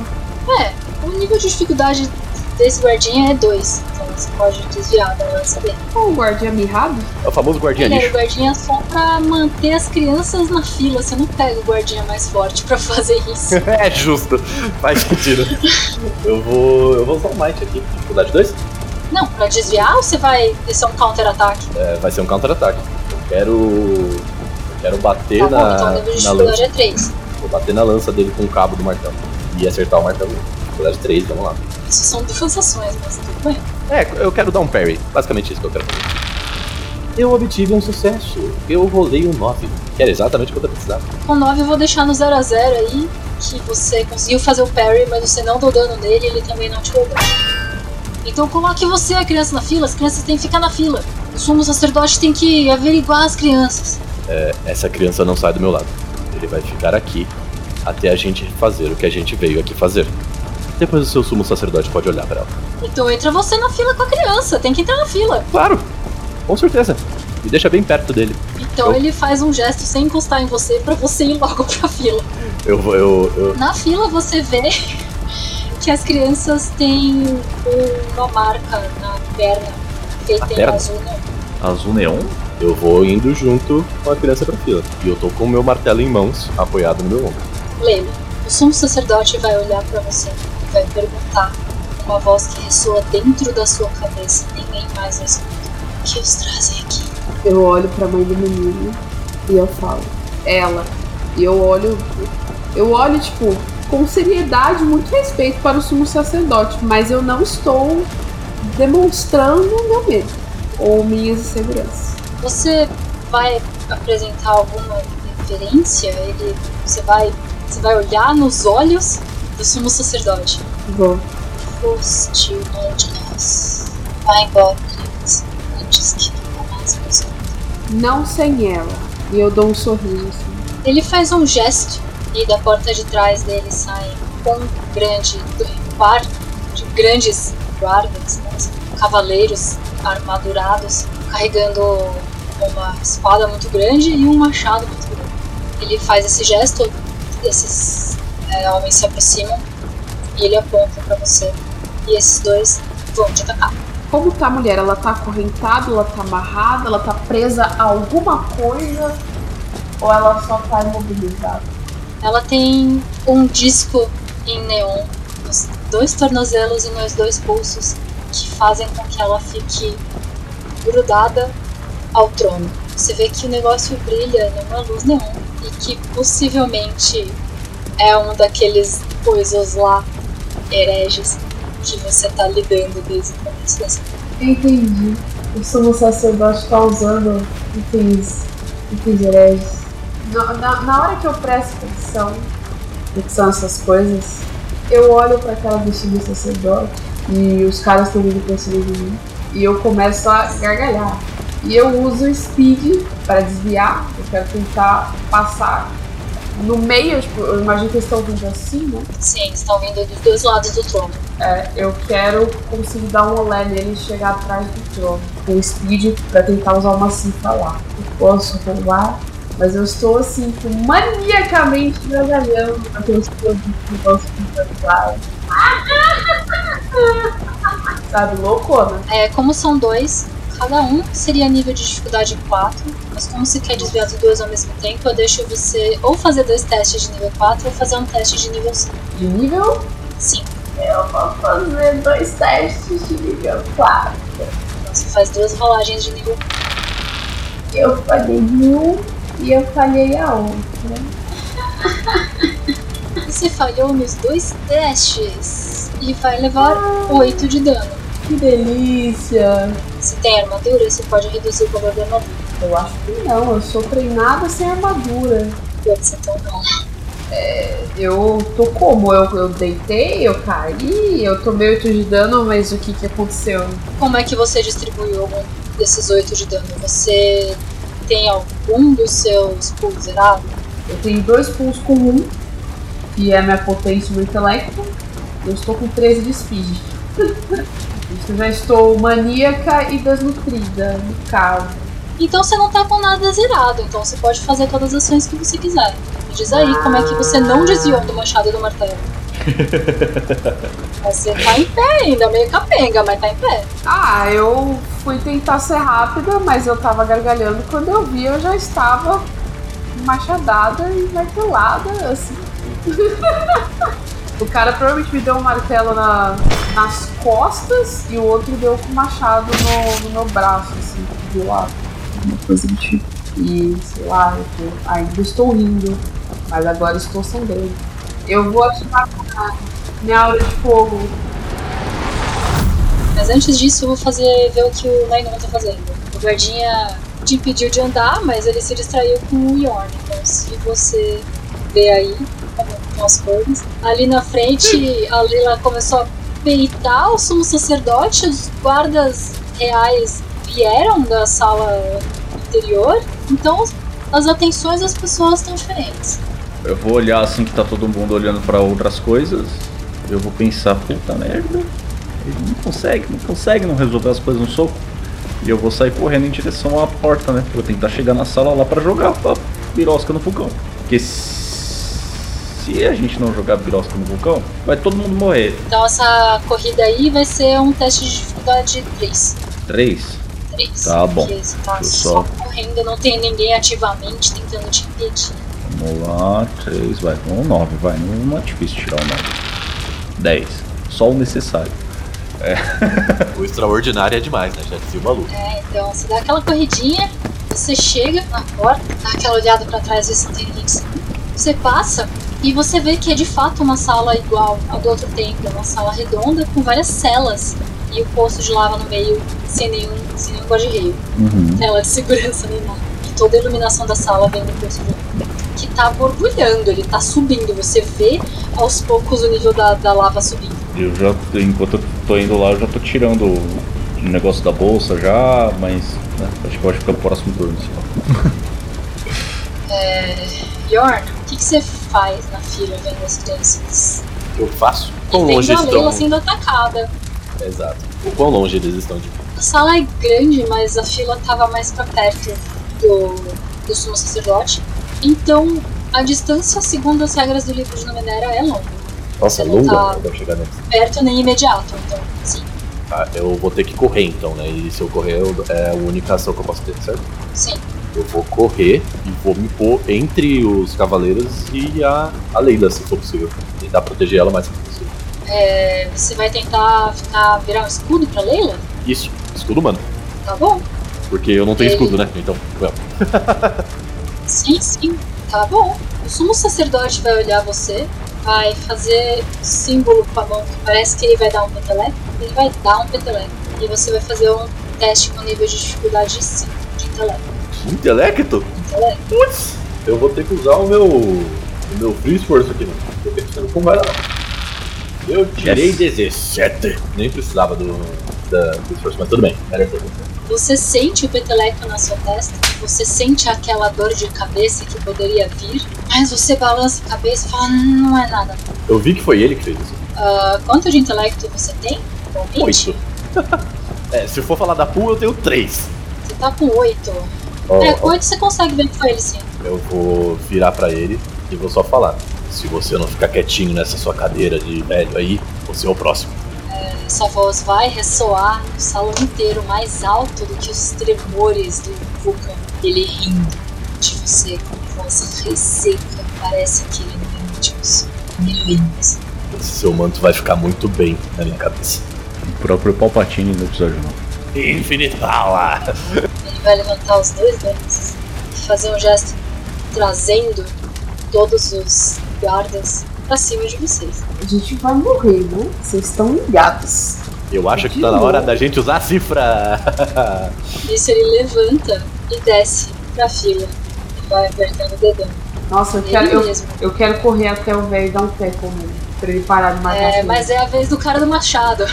É, o nível de dificuldade desse guardinha é 2. Você pode desviar da lança dele. O guardiã mirrado? É o famoso guardinha Ele era o guardinha só pra manter as crianças na fila. Você não pega o guardinha mais forte pra fazer isso. <laughs> É justo. Faz sentido. eu vou. Eu vou usar o Might aqui. Dificuldade 2? Não, pra desviar ou você vai. Esse é um counter-ataque? É, vai ser um contra-ataque. Eu quero. Eu quero bater Tá bom, na, então o nível de na dificuldade lança. é 3. Vou bater na lança dele com o cabo do martelo. E acertar o martelo. Dificuldade 3, vamos lá. Isso são duas ações, mas tudo bem. É, eu quero dar um parry. Basicamente isso que eu quero fazer. Eu obtive um sucesso. Eu rolei um 9. Que era exatamente o que eu precisava. Com 9 eu vou deixar no 0 a 0 aí. Que você conseguiu fazer o parry, mas você não deu dano nele e ele também não tirou dano. Então coloque você a criança na fila, as crianças têm que ficar na fila. O sumo sacerdote tem que averiguar as crianças. Essa criança não sai do meu lado. Ele vai ficar aqui até a gente fazer o que a gente veio aqui fazer. Depois o seu sumo sacerdote pode olhar pra ela. Então entra você na fila com a criança, tem que entrar na fila. Claro, com certeza. Me deixa bem perto dele. Então Eu- ele faz um gesto sem encostar em você pra você ir logo pra fila. Eu vou. Eu, eu, Na fila você vê que as crianças têm uma marca na perna feita em azul. né? Azul neon? eu vou indo junto com a criança pra fila. E eu tô com o meu martelo em mãos, apoiado no meu ombro. Lele, o sumo sacerdote vai olhar pra você vai perguntar uma voz que ressoa dentro da sua cabeça. Ninguém mais a escuta. O que os trazem aqui? Eu olho pra mãe do menino e eu falo, ela. E eu olho, eu olho, tipo, com seriedade, muito respeito para o sumo sacerdote, mas eu não estou demonstrando meu medo ou minhas inseguranças. Você vai apresentar alguma referência? Ele, você vai, você vai olhar nos olhos do sumo sacerdote. Vou. Foste um de nós. Vai embora, criança, antes que nunca mais nos Não sem ela. E eu dou um sorriso assim. Ele faz um gesto e da porta de trás dele sai um grande par de grandes guardas, né, cavaleiros armadurados, carregando uma espada muito grande e um machado muito grande. Ele faz esse gesto, esses é, homens se aproximam e ele aponta pra você. E esses dois vão te atacar. Como tá a mulher? Ela tá acorrentada, ela tá amarrada, ela tá presa a alguma coisa? Ou ela só tá imobilizada? Ela tem um disco em neon nos dois tornozelos e nos dois pulsos que fazem com que ela fique grudada ao trono. Você vê que o negócio brilha numa luz neon e que possivelmente é um daqueles coisas lá hereges que você tá lidando desde o começo dessa Entendi. O sumo sacerdote tá usando itens, itens hereges. Na, na, na hora que eu presto atenção no que são essas coisas, eu olho para aquela do sumo sacerdote e os caras estão vindo pra cima de mim. E eu começo a gargalhar. E eu uso o speed para desviar. Eu quero tentar passar no meio, tipo, eu imagino que eles estão vindo assim, né? Sim, estão vindo dos dois lados do trono. É, eu quero conseguir dar um olé nele e chegar atrás do trono com speed pra tentar usar uma cifra lá. Eu posso roubar, mas eu estou assim, maniacamente gargalhando aqueles produtos que gosto de lá. Sabe, loucona. É, como são dois, cada um seria nível de dificuldade 4, mas como você quer desviar dos dois ao mesmo tempo, eu deixo você ou fazer dois testes de nível 4 ou fazer um teste de nível 5. De nível, 5. eu vou fazer dois testes de nível 4. Então você faz duas rolagens de nível Eu falhei um e eu falhei a outra. <laughs> Você falhou nos dois testes e vai levar 8 de dano. Que delícia! Se tem armadura, você pode reduzir o valor da armadura. Eu acho que não, eu sou treinada sem armadura. Putz, então não. Eu tô como? Eu, eu deitei, eu caí, eu tomei 8 de dano, mas o que que aconteceu? Como é que você distribuiu algum desses 8 de dano? Você tem algum dos seus pulls zerado? Eu tenho dois pulls com um, que é a minha potência e o intelecto. Eu estou com 13 de speed. <laughs> Isso eu já estou maníaca e desnutrida, no caso. Então você não tá com nada zerado, então você pode fazer todas as ações que você quiser. Me diz aí como é que você não desviou do machado e do martelo. <laughs> Você tá em pé ainda, meio capenga, mas tá em pé. Ah, eu fui tentar ser rápida, mas eu tava gargalhando. Quando eu vi, eu já estava machadada e martelada, assim. <laughs> o cara provavelmente me deu um martelo na, nas costas e o outro deu com o machado no, no meu braço, assim, do lado. Uma coisa do tipo. E, sei lá, eu tô, ainda estou rindo, mas agora estou sangrando. Eu vou ativar minha aura de fogo Mas antes disso, eu vou fazer ver o que o Nainon tá fazendo. O guardinha te impediu de andar, mas ele se distraiu com o Yorn. Então, se você vê aí como estão as coisas. Ali na frente, a Lila começou a peitar o sumo sacerdote. Os guardas reais vieram da sala interior. Então, as atenções das pessoas estão diferentes. Eu vou olhar assim que tá todo mundo olhando pra outras coisas. Eu vou pensar, puta merda. Ele não consegue, não consegue não resolver as coisas no soco. E eu vou sair correndo em direção à porta, né? Pra tentar chegar na sala lá pra jogar a birosca no vulcão. Porque a gente não jogar birosca no vulcão, vai todo mundo morrer. Então, essa corrida aí vai ser um teste de dificuldade 3. Três? 3. Tá bom. Porque tá só só- correndo, não tem ninguém ativamente tentando te impedir. Vamos lá, três, vai. Um nove, vai. Não é difícil tirar o nove. Dez. Só o necessário. <laughs> O extraordinário é demais, né? Já dizia o Balu. É, então você dá aquela corridinha, você chega na porta, dá aquela olhada pra trás, ver se não tem ninguém. Você passa e você vê que é de fato uma sala igual ao do outro templo, uma sala redonda com várias celas e o poço de lava no meio sem nenhum, sem nenhum guarda-reio. Uhum. Tela de segurança nem nada. E toda a iluminação da sala vem do poço de. Que tá borbulhando, ele tá subindo. Você vê aos poucos o nível da, da lava subindo. Eu já, enquanto eu tô indo lá, eu já tô tirando o negócio da bolsa já, mas né, acho que pode ficar pro próximo turno. Assim. O que, que você faz na fila vendo as crianças? Eu faço? Quão longe estão? Leila sendo atacada. Exato. O quão longe eles estão de mim? A sala é grande, mas a fila tava mais pra perto do, do sumo sacerdote. Então, a distância, segundo as regras do livro de Numenera, é longa. Nossa, Você não longa tá- eu chegar neles. Perto nem imediato, então, sim. Tá, eu vou ter que correr então, né? E se eu correr, é a única ação que eu posso ter, certo? Sim. Eu vou correr e vou me pôr entre os cavaleiros e a, a Leila, se for possível. Tentar proteger ela o mais possível. É, você vai tentar ficar, virar um escudo pra Leila? Isso, escudo mano. Tá bom? Porque eu não tenho escudo, né? Então, well, <laughs> Sim, sim. Tá bom. O sumo sacerdote vai olhar você, vai fazer um símbolo com a mão que parece que ele vai dar um peteleco. Ele vai dar um peteleco. E você vai fazer um teste com nível de dificuldade 5 de intelecto. Intelecto? Putz, eu vou ter que usar o meu. o meu free esforço aqui, né? Tô pensando como vai dar. Eu tirei Yes. 17. Nem precisava do, da, do esforço, mas tudo bem. Era tudo. Você sente o peteleco na sua testa, você sente aquela dor de cabeça que poderia vir, mas você balança a cabeça e fala, não é nada. Eu vi que foi ele que fez isso. Ah, quanto de intelecto você tem? atualmente? Oito. <laughs> é, se for falar da pool, eu tenho três. Você tá com 8. Ó, É, com 8 você consegue ver que foi ele sim. eu vou virar pra ele e vou só falar. Se você não ficar quietinho nessa sua cadeira de velho aí, você é o próximo. Sua voz vai ressoar no salão inteiro mais alto do que os tremores do vulcão. Ele rindo de você com voz resseca, parece que ele não te uns milênios. Esse seu manto vai ficar muito bem na minha cabeça. O próprio Palpatine no episódio 9. Infinite Power! Ele vai levantar os dois braços e fazer um gesto trazendo todos os guardas pra cima de vocês. A gente vai morrer, né? Vocês estão ligados. Eu acho que tá na hora da gente usar a cifra! Nisso ele levanta e desce pra fila e vai apertando o dedão. Nossa, eu Ele quero, eu, eu quero correr até o velho e dar um teco nele. Pra ele parar de matar É, as mas é a vez do cara do machado.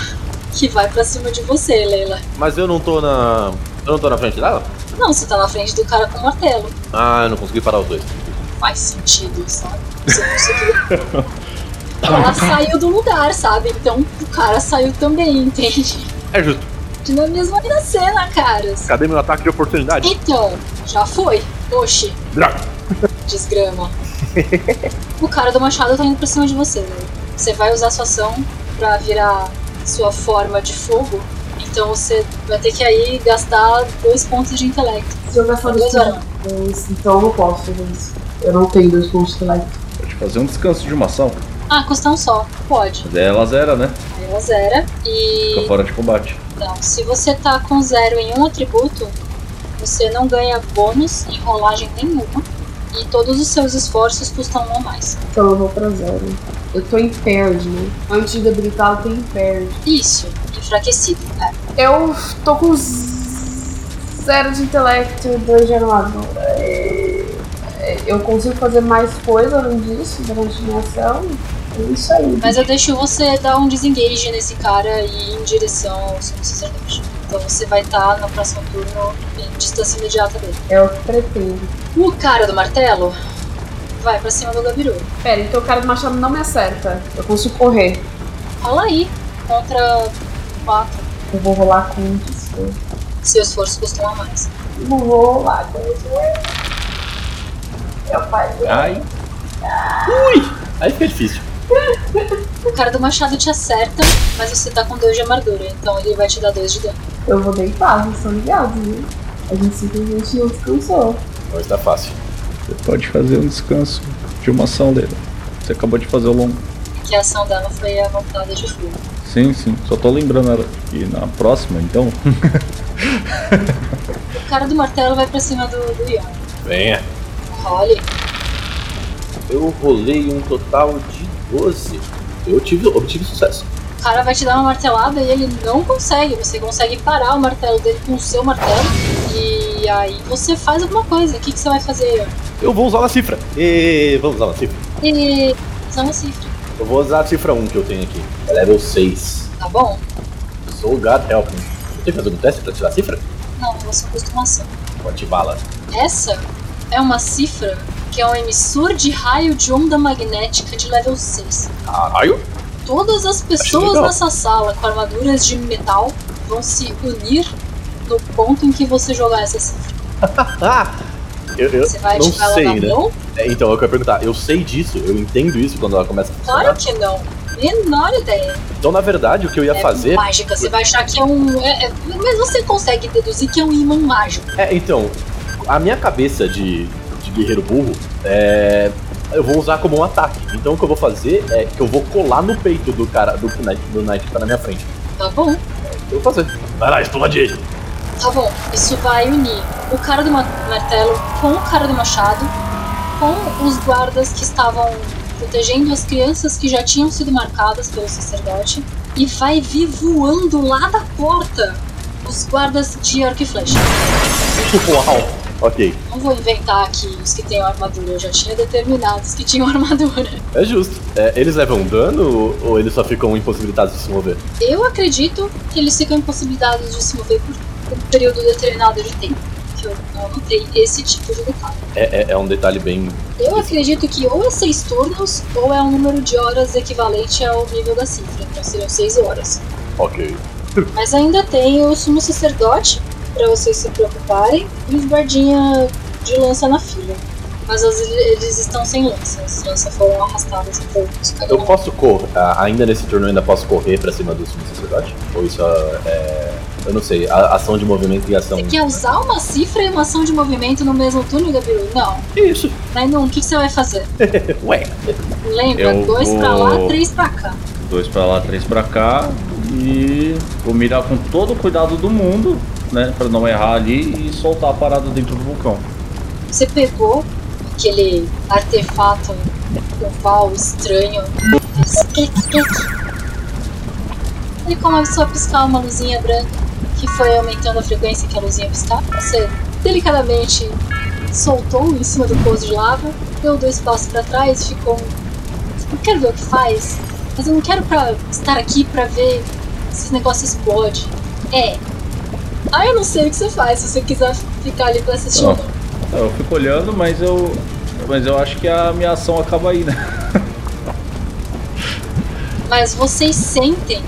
Que vai pra cima de você, Leila. Mas eu não tô na. Eu não tô na frente dela? Não, você tá na frente do cara com o martelo. Ah, eu não consegui parar os dois. Faz sentido, sabe? Você conseguiu. Ela saiu do lugar, sabe? Então o cara saiu também, entende? É justo. Na cena, caras. Cadê meu ataque de oportunidade? Então, já foi. Oxi, Droga! desgrama. o cara do machado tá indo pra cima de você, né? Você vai usar sua ação pra virar sua forma de fogo. Então você vai ter que aí gastar dois pontos de intelecto. Se eu gastar Dois dois horas. pontos, então eu não posso fazer isso. Eu não tenho dois pontos de life. Pode fazer um descanso de uma ação. Ah, custa um só. Pode. Mas ela zera, né? Aí ela zera. E. Fica fora de combate. Não, se você tá com zero em um atributo, você não ganha bônus em rolagem nenhuma. E todos os seus esforços custam um a mais. Então eu vou pra zero. Eu tô impaired, né? Antes de debilitado, eu tô impaired. Isso, enfraquecido. É. Eu tô com zero de intelecto e dois de armadura. É, Eu consigo fazer mais coisa além disso durante minha ação. É isso aí. Mas eu deixo você dar um desengage nesse cara e ir em direção ao sumo sacerdote. Então você vai estar no próximo turno em distância imediata dele. É o que pretendo. O cara do martelo vai pra cima do Gabiru. Pera, então o cara do machado não me acerta. Eu consigo correr. Rola aí contra 4. Eu vou rolar com um desconto. Seu esforço custam a mais. Não vou rolar com desconto. Eu falhei. Ai. Aí fica difícil. O cara do machado te acerta, mas você tá com 2 de armadura, então ele vai te dar 2 de dano. Eu vou deitar, vocês estão ligados, né? A gente simplesmente não descansou. Não está fácil. Você pode fazer um descanso de uma ação dele. Você acabou de fazer o longo. Que a ação dela foi a voltada de fogo. Sim, sim. Só tô lembrando ela. E na próxima, então. O cara do martelo vai pra cima do, do Ion. Venha. Role. Eu rolei um total de 12. Eu tive, obtive sucesso. O cara vai te dar uma martelada e ele não consegue. Você consegue parar o martelo dele com o seu martelo. E aí você faz alguma coisa. O que, que você vai fazer? Eu vou usar uma cifra. E vamos usar uma cifra. E. Usar uma cifra. Eu vou usar a cifra 1 que eu tenho aqui. É level 6. Tá bom? Sou o God Help me. Eu tenho que fazer um teste pra tirar a cifra? Não, é só costumação. Vou ativá-la. Essa é uma cifra que é um emissor de raio de onda magnética de level 6. Caralho! Todas as pessoas nessa sala com armaduras de metal vão se unir no ponto em que você jogar essa cifra. <laughs> Eu, eu Você vai não ativar ela sei, né? mão? É, então, eu quero perguntar. Eu sei disso, eu entendo isso quando ela começa a funcionar. Claro que não. Menor ideia. Então, na verdade, o que eu ia é fazer. mágica. Você vai achar que é um. é- é- mas você consegue deduzir que é um imã mágico. É, então, a minha cabeça de, de guerreiro burro é. Eu vou usar como um ataque. Então o que eu vou fazer é que eu vou colar no peito do cara, do Knight, do Knight que tá na minha frente. Tá bom? Eu vou fazer. Vai lá, estou de Tá bom. Isso vai unir o cara do ma- martelo com o cara do machado, com os guardas que estavam protegendo as crianças que já tinham sido marcadas pelo sacerdote, e vai vir voando lá da porta os guardas de arco e flecha. Uau! Ok, Não vou inventar aqui os que têm armadura, eu já tinha determinado os que tinham <laughs> armadura. é justo. É, eles levam dano ou, ou eles só ficam impossibilitados de se mover? Eu acredito que eles ficam impossibilitados de se mover por um período determinado de tempo. Que eu não notei esse tipo de detalhe. É, é, é um detalhe bem. Eu acredito que ou é seis turnos ou é um número de horas equivalente ao nível da cifra. Então seriam seis horas. Ok. Mas ainda tem o sumo sacerdote, pra vocês se preocuparem, e os guardinha de lança na fila. Mas as- eles estão sem lança, as lanças foram arrastadas caras. Eu posso correr. ah, Ainda nesse turno eu ainda posso correr pra cima do sumo sacerdote? Ou isso é. Eu não sei, a- ação de movimento e ação. Você quer usar uma cifra e uma ação de movimento no mesmo turno, Gabriel? Não. Que isso? Mas não, o que, que você vai fazer? <laughs> Ué. Lembra? Eu dois pra vou- lá, três pra cá. Dois pra lá, três pra cá. E vou mirar com todo o cuidado do mundo, né? Pra não errar ali e soltar a parada dentro do vulcão. Você pegou aquele artefato oval estranho. Ele começou a piscar uma luzinha branca, que foi aumentando a frequência que a luzinha piscava. Você delicadamente soltou em cima do poço de lava deu dois passos pra trás e ficou. Eu quero ver o que faz, mas eu não quero pra estar aqui pra ver esses negócios explodem. É. Ah, eu não sei o que você faz se você quiser ficar ali pra assistir ou não. Eu fico olhando, mas eu. Mas eu acho que a minha ação acaba aí, né? <laughs> Mas vocês sentem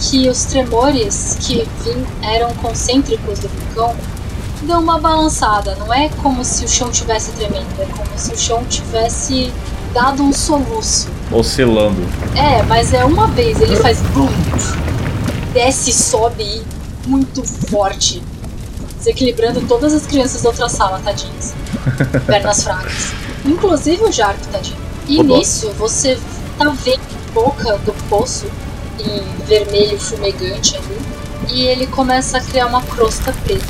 que os tremores que vim, eram concêntricos do vulcão dão uma balançada. Não é como se o chão tivesse tremendo, é como se o chão tivesse dado um soluço. Oscilando. É, mas é uma vez, ele faz bum, desce e sobe muito forte, desequilibrando todas as crianças da outra sala, tadinhas. <laughs> Pernas fracas. Inclusive o Jarco, tadinho. E Oba. nisso você tá vendo a boca do poço em vermelho fumegante ali. E ele começa a criar uma crosta preta,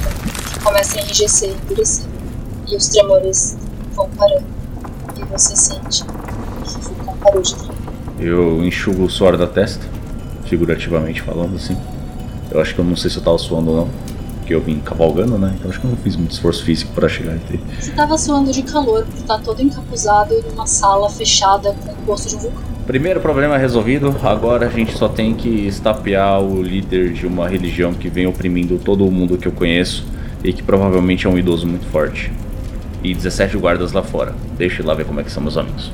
que começa a enrijecer, endurecer. E os tremores vão parando. E você sente que o vulcão parou de tremer. Eu enxugo o suor da testa, figurativamente falando assim. Eu acho que eu não sei se eu tava suando ou não, porque eu vim cavalgando, né? Então acho que eu não fiz muito esforço físico pra chegar até. Você tava suando de calor por estar todo encapuzado numa sala fechada com o poço de um vulcão. Primeiro problema resolvido, agora a gente só tem que estapear o líder de uma religião que vem oprimindo todo mundo que eu conheço e que provavelmente é um idoso muito forte. E 17 guardas lá fora. Deixa eu ir lá ver como é que são meus amigos.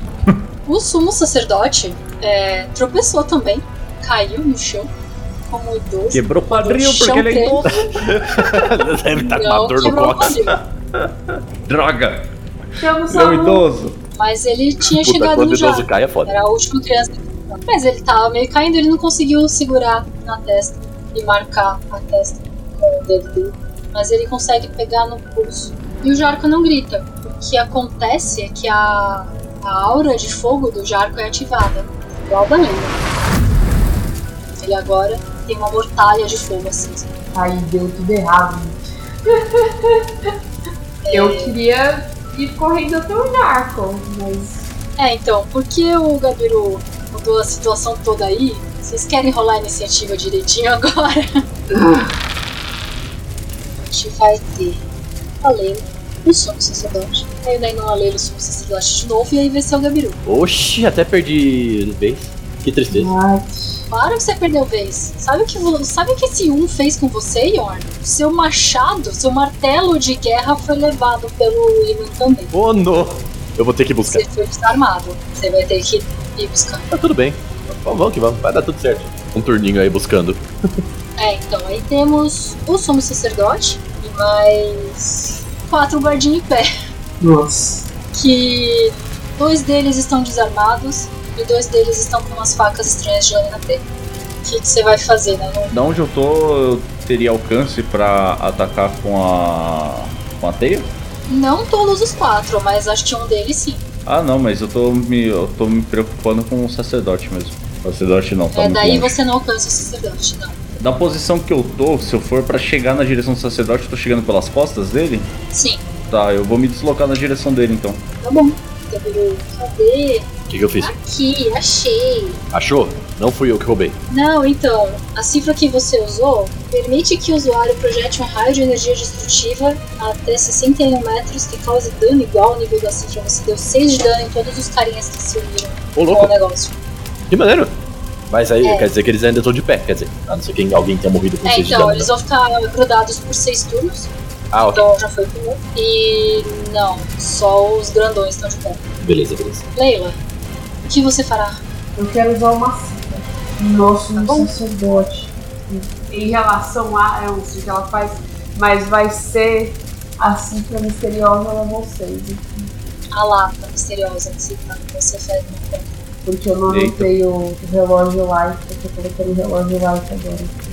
O sumo sacerdote é, tropeçou também, caiu no chão, como idoso. Quebrou o quadril porque ele é idoso. <laughs> Deve estar com Não, uma dor no cox. <laughs> Droga! Chama o Ele é um idoso. Mas ele tinha Puta, chegado no idoso cai é foda. Era a última criança. Mas ele tava meio caindo, ele não conseguiu segurar na testa e marcar a testa com o dedo dele. Mas ele consegue pegar no pulso. E o Jarco não grita. O que acontece é que a, a aura de fogo do Jarco é ativada, igual da. Ele agora tem uma mortalha de fogo acesa. Aí deu tudo errado. Eu queria ir correndo até o Narco, mas. É, então, por que o Gabiru mudou a situação toda aí? Vocês querem rolar a iniciativa direitinho agora? <laughs> A gente vai ter a Leila, o Sumo Sacerdote. Aí daí não a Leila, o Sumo Sacerdote de novo, e aí vai ser o Gabiru. Oxi, até perdi vez. Que tristeza. Ai, Claro que você perdeu vez. Sabe o que, sabe o que esse um fez com você, Yorn? Seu machado, seu martelo de guerra foi levado pelo Iman também. Oh, no. Eu vou ter que buscar. Você foi desarmado. Você vai ter que ir buscar. Tá tudo bem. Vamos, vamos que vamos. Vai dar tudo certo. Um turninho aí buscando. <laughs> É, então, aí temos o Sumo Sacerdote e mais quatro guardinhas em pé. nossa. Que dois deles estão desarmados e dois deles estão com umas facas estranhas de lâmina preta. O que você vai fazer, né? Não- Da onde eu tô, eu teria alcance pra atacar com a. com a teia? Não todos os quatro, mas acho que um deles sim. Ah não, mas eu tô me. eu tô me preocupando com o sacerdote mesmo. Sacerdote não, tá é, daí longe. você não alcança o sacerdote, não. Da posição que eu tô, se eu for pra chegar na direção do sacerdote, eu tô chegando pelas costas dele? Sim, Tá, eu vou me deslocar na direção dele então. tá bom. Cadê? O que, que eu fiz? Aqui, achei. Achou? Não fui eu que roubei. Não, então, a cifra que você usou permite que o usuário projete um raio de energia destrutiva até 61 metros que cause dano igual ao nível da cifra. Você deu 6 de dano em todos os carinhas que se uniram Ô, com o louco. negócio. Que maneiro. Mas aí É. quer dizer que eles ainda estão de pé. Quer dizer, a não ser que alguém tenha morrido com É, seis de então, dano. eles vão ficar grudados por 6 turnos, Ah, ok. então já foi por um. E não, só os grandões estão de pé. Beleza, beleza. Leila, o que você fará? Eu quero usar uma cifra. Nosso Tá bom. sacerdote. Em relação a. Eu não sei o que ela faz, mas vai ser a cifra misteriosa a vocês. A lata misteriosa que você, tá, que você faz no conta. Porque eu não anotei o relógio light, eu tô colocando o relógio light agora.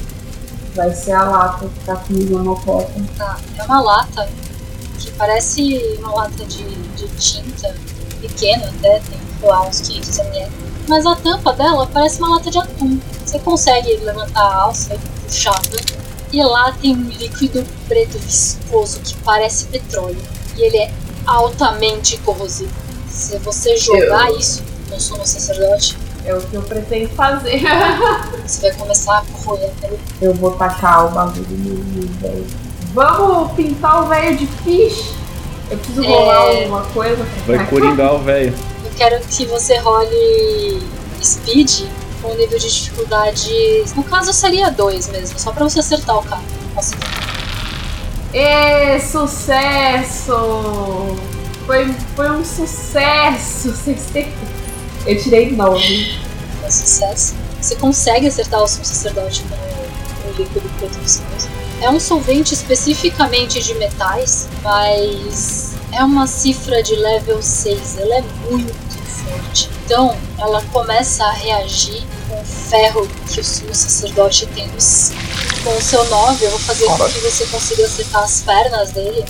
Vai ser a lata que tá comigo na copa. Tá, é uma lata que parece uma lata de, de tinta, pequena até, tem lá, uns 500 ml. Mas a tampa dela parece uma lata de atum. Você consegue levantar a alça e puxar tampa. E lá tem um líquido preto viscoso que parece petróleo. E ele é altamente corrosivo. Se você jogar isso no sumo sacerdote, É o que eu pretendo fazer. <laughs> você vai começar a corroer a pele. Eu vou tacar o bagulho no velho. Vamos pintar o velho de fish? Eu preciso rolar É. alguma coisa pra Vai coringar o velho. Eu quero que você role speed com nível de dificuldade. No caso seria 2 mesmo, só pra você acertar o cara. Nossa, Ê, sucesso! Foi, foi um sucesso! <laughs> Vocês têm- Eu tirei 9. é sucesso. Você consegue acertar o sumo sacerdote com o, líquido preto. É um solvente especificamente de metais, mas é uma cifra de level 6. Ela é muito forte. Então, ela começa a reagir com o ferro que o sumo sacerdote tem no. Com o seu 9, eu vou fazer com que você consiga acertar as pernas dele.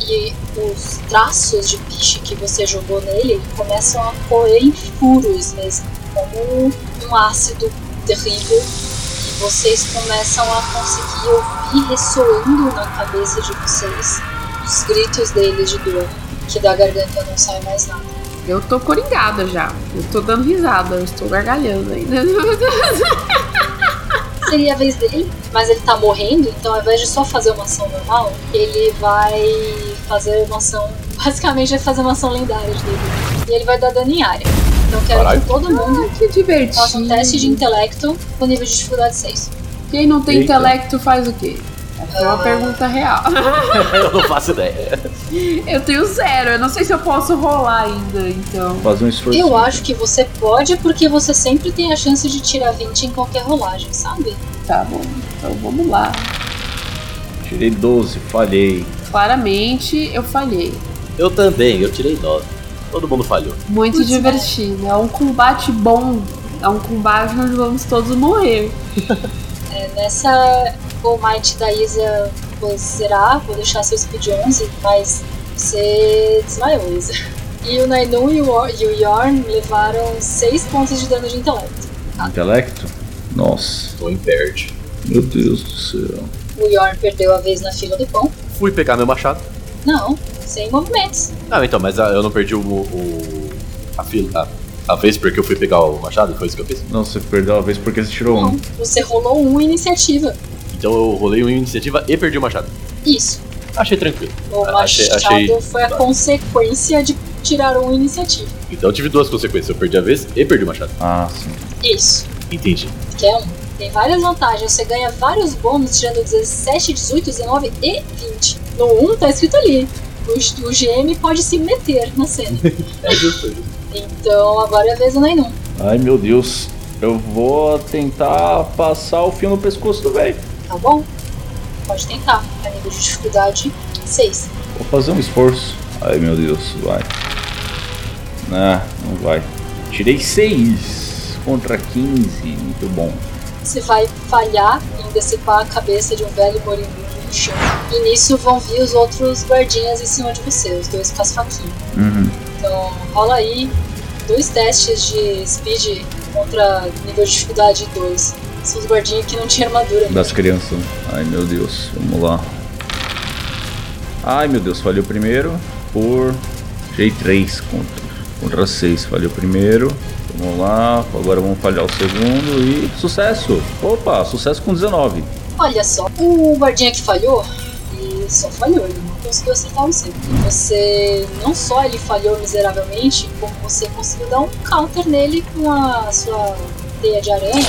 E os traços de piche que você jogou nele começam a correr em furos mesmo, como um ácido terrível. E vocês começam a conseguir ouvir ressoando na cabeça de vocês os gritos deles de dor, que da garganta não sai mais nada. Eu tô coringada já. Eu tô dando risada, eu estou gargalhando ainda. <laughs> Seria a vez dele, mas ele tá morrendo, então ao invés de só fazer uma ação normal, ele vai fazer uma ação. <laughs> Basicamente, vai fazer uma ação lendária dele. E ele vai dar dano em área. Então quero Caralho. que todo mundo que divertido. faça um teste de intelecto com nível de dificuldade 6. Quem não tem Eita. intelecto faz o quê? Essa é uma Ah. pergunta real. <laughs> Eu não faço ideia. Eu tenho zero, eu não sei se eu posso rolar ainda, então. Fazer um esforço. Eu acho que você pode, porque você sempre tem a chance de tirar 20 em qualquer rolagem, sabe? Tá bom, então vamos lá. Tirei 12, falhei. Claramente eu falhei. Eu também, eu tirei 9. Todo mundo falhou. Muito Putz, divertido. É um combate bom. É um combate onde vamos todos morrer. <laughs> É, nessa All Might da Isa vou zerar, vou deixar seu speed 11, mas você desmaiou, Isa. E o Nainu e o, e o Yorn levaram 6 pontos de dano de intelecto. Intelecto? Nossa, Tô impaired. Meu Deus do céu. O Yorn perdeu a vez na fila do pão. Fui pegar meu machado. Não, sem movimentos. Não, então, mas ah, eu não perdi o. o a fila. A, a vez porque eu fui pegar o machado, foi isso que eu fiz. Não, você perdeu a vez porque você tirou Não, um. você rolou um iniciativa. Então eu rolei uma iniciativa e perdi o machado. Isso. Achei tranquilo. O Ah, achei- machado achei- foi a consequência de tirar um iniciativa. Então eu tive duas consequências. Eu perdi a vez e perdi o machado. Ah, sim. Isso. Entendi. que é um. Tem várias vantagens, você ganha vários bônus tirando 17, 18, 19 e 20. No 1 tá escrito ali. O, o GM pode se meter na cena. <laughs> É justo. Então agora é a vez do Nainum. Ai, meu Deus. Eu vou tentar passar o fio no pescoço do velho. Tá bom? Pode tentar. A nível de dificuldade 6. Vou fazer um esforço. Ai, meu Deus, vai. Não, não vai. Tirei 6 contra 15. Muito bom. Você vai falhar em decepar a cabeça de um velho moribundo no chão. E nisso vão vir os outros guardinhas em cima de você, os dois com as faquinhas. Uhum. Então rola aí dois testes de speed contra nível de dificuldade 2. São os guardinhas que não tinham armadura. Das crianças. Ai, meu Deus. Vamos lá. Ai, meu Deus. Falhou primeiro por... Tirei 3 contra, contra 6. Falhou primeiro. Vamos lá. Agora vamos falhar o segundo e... Sucesso! Opa, sucesso com 19. Olha só, o guardinha que falhou, ele só falhou, ele não conseguiu acertar você. Você, não só ele falhou miseravelmente, como você conseguiu dar um counter nele com a sua teia de aranha.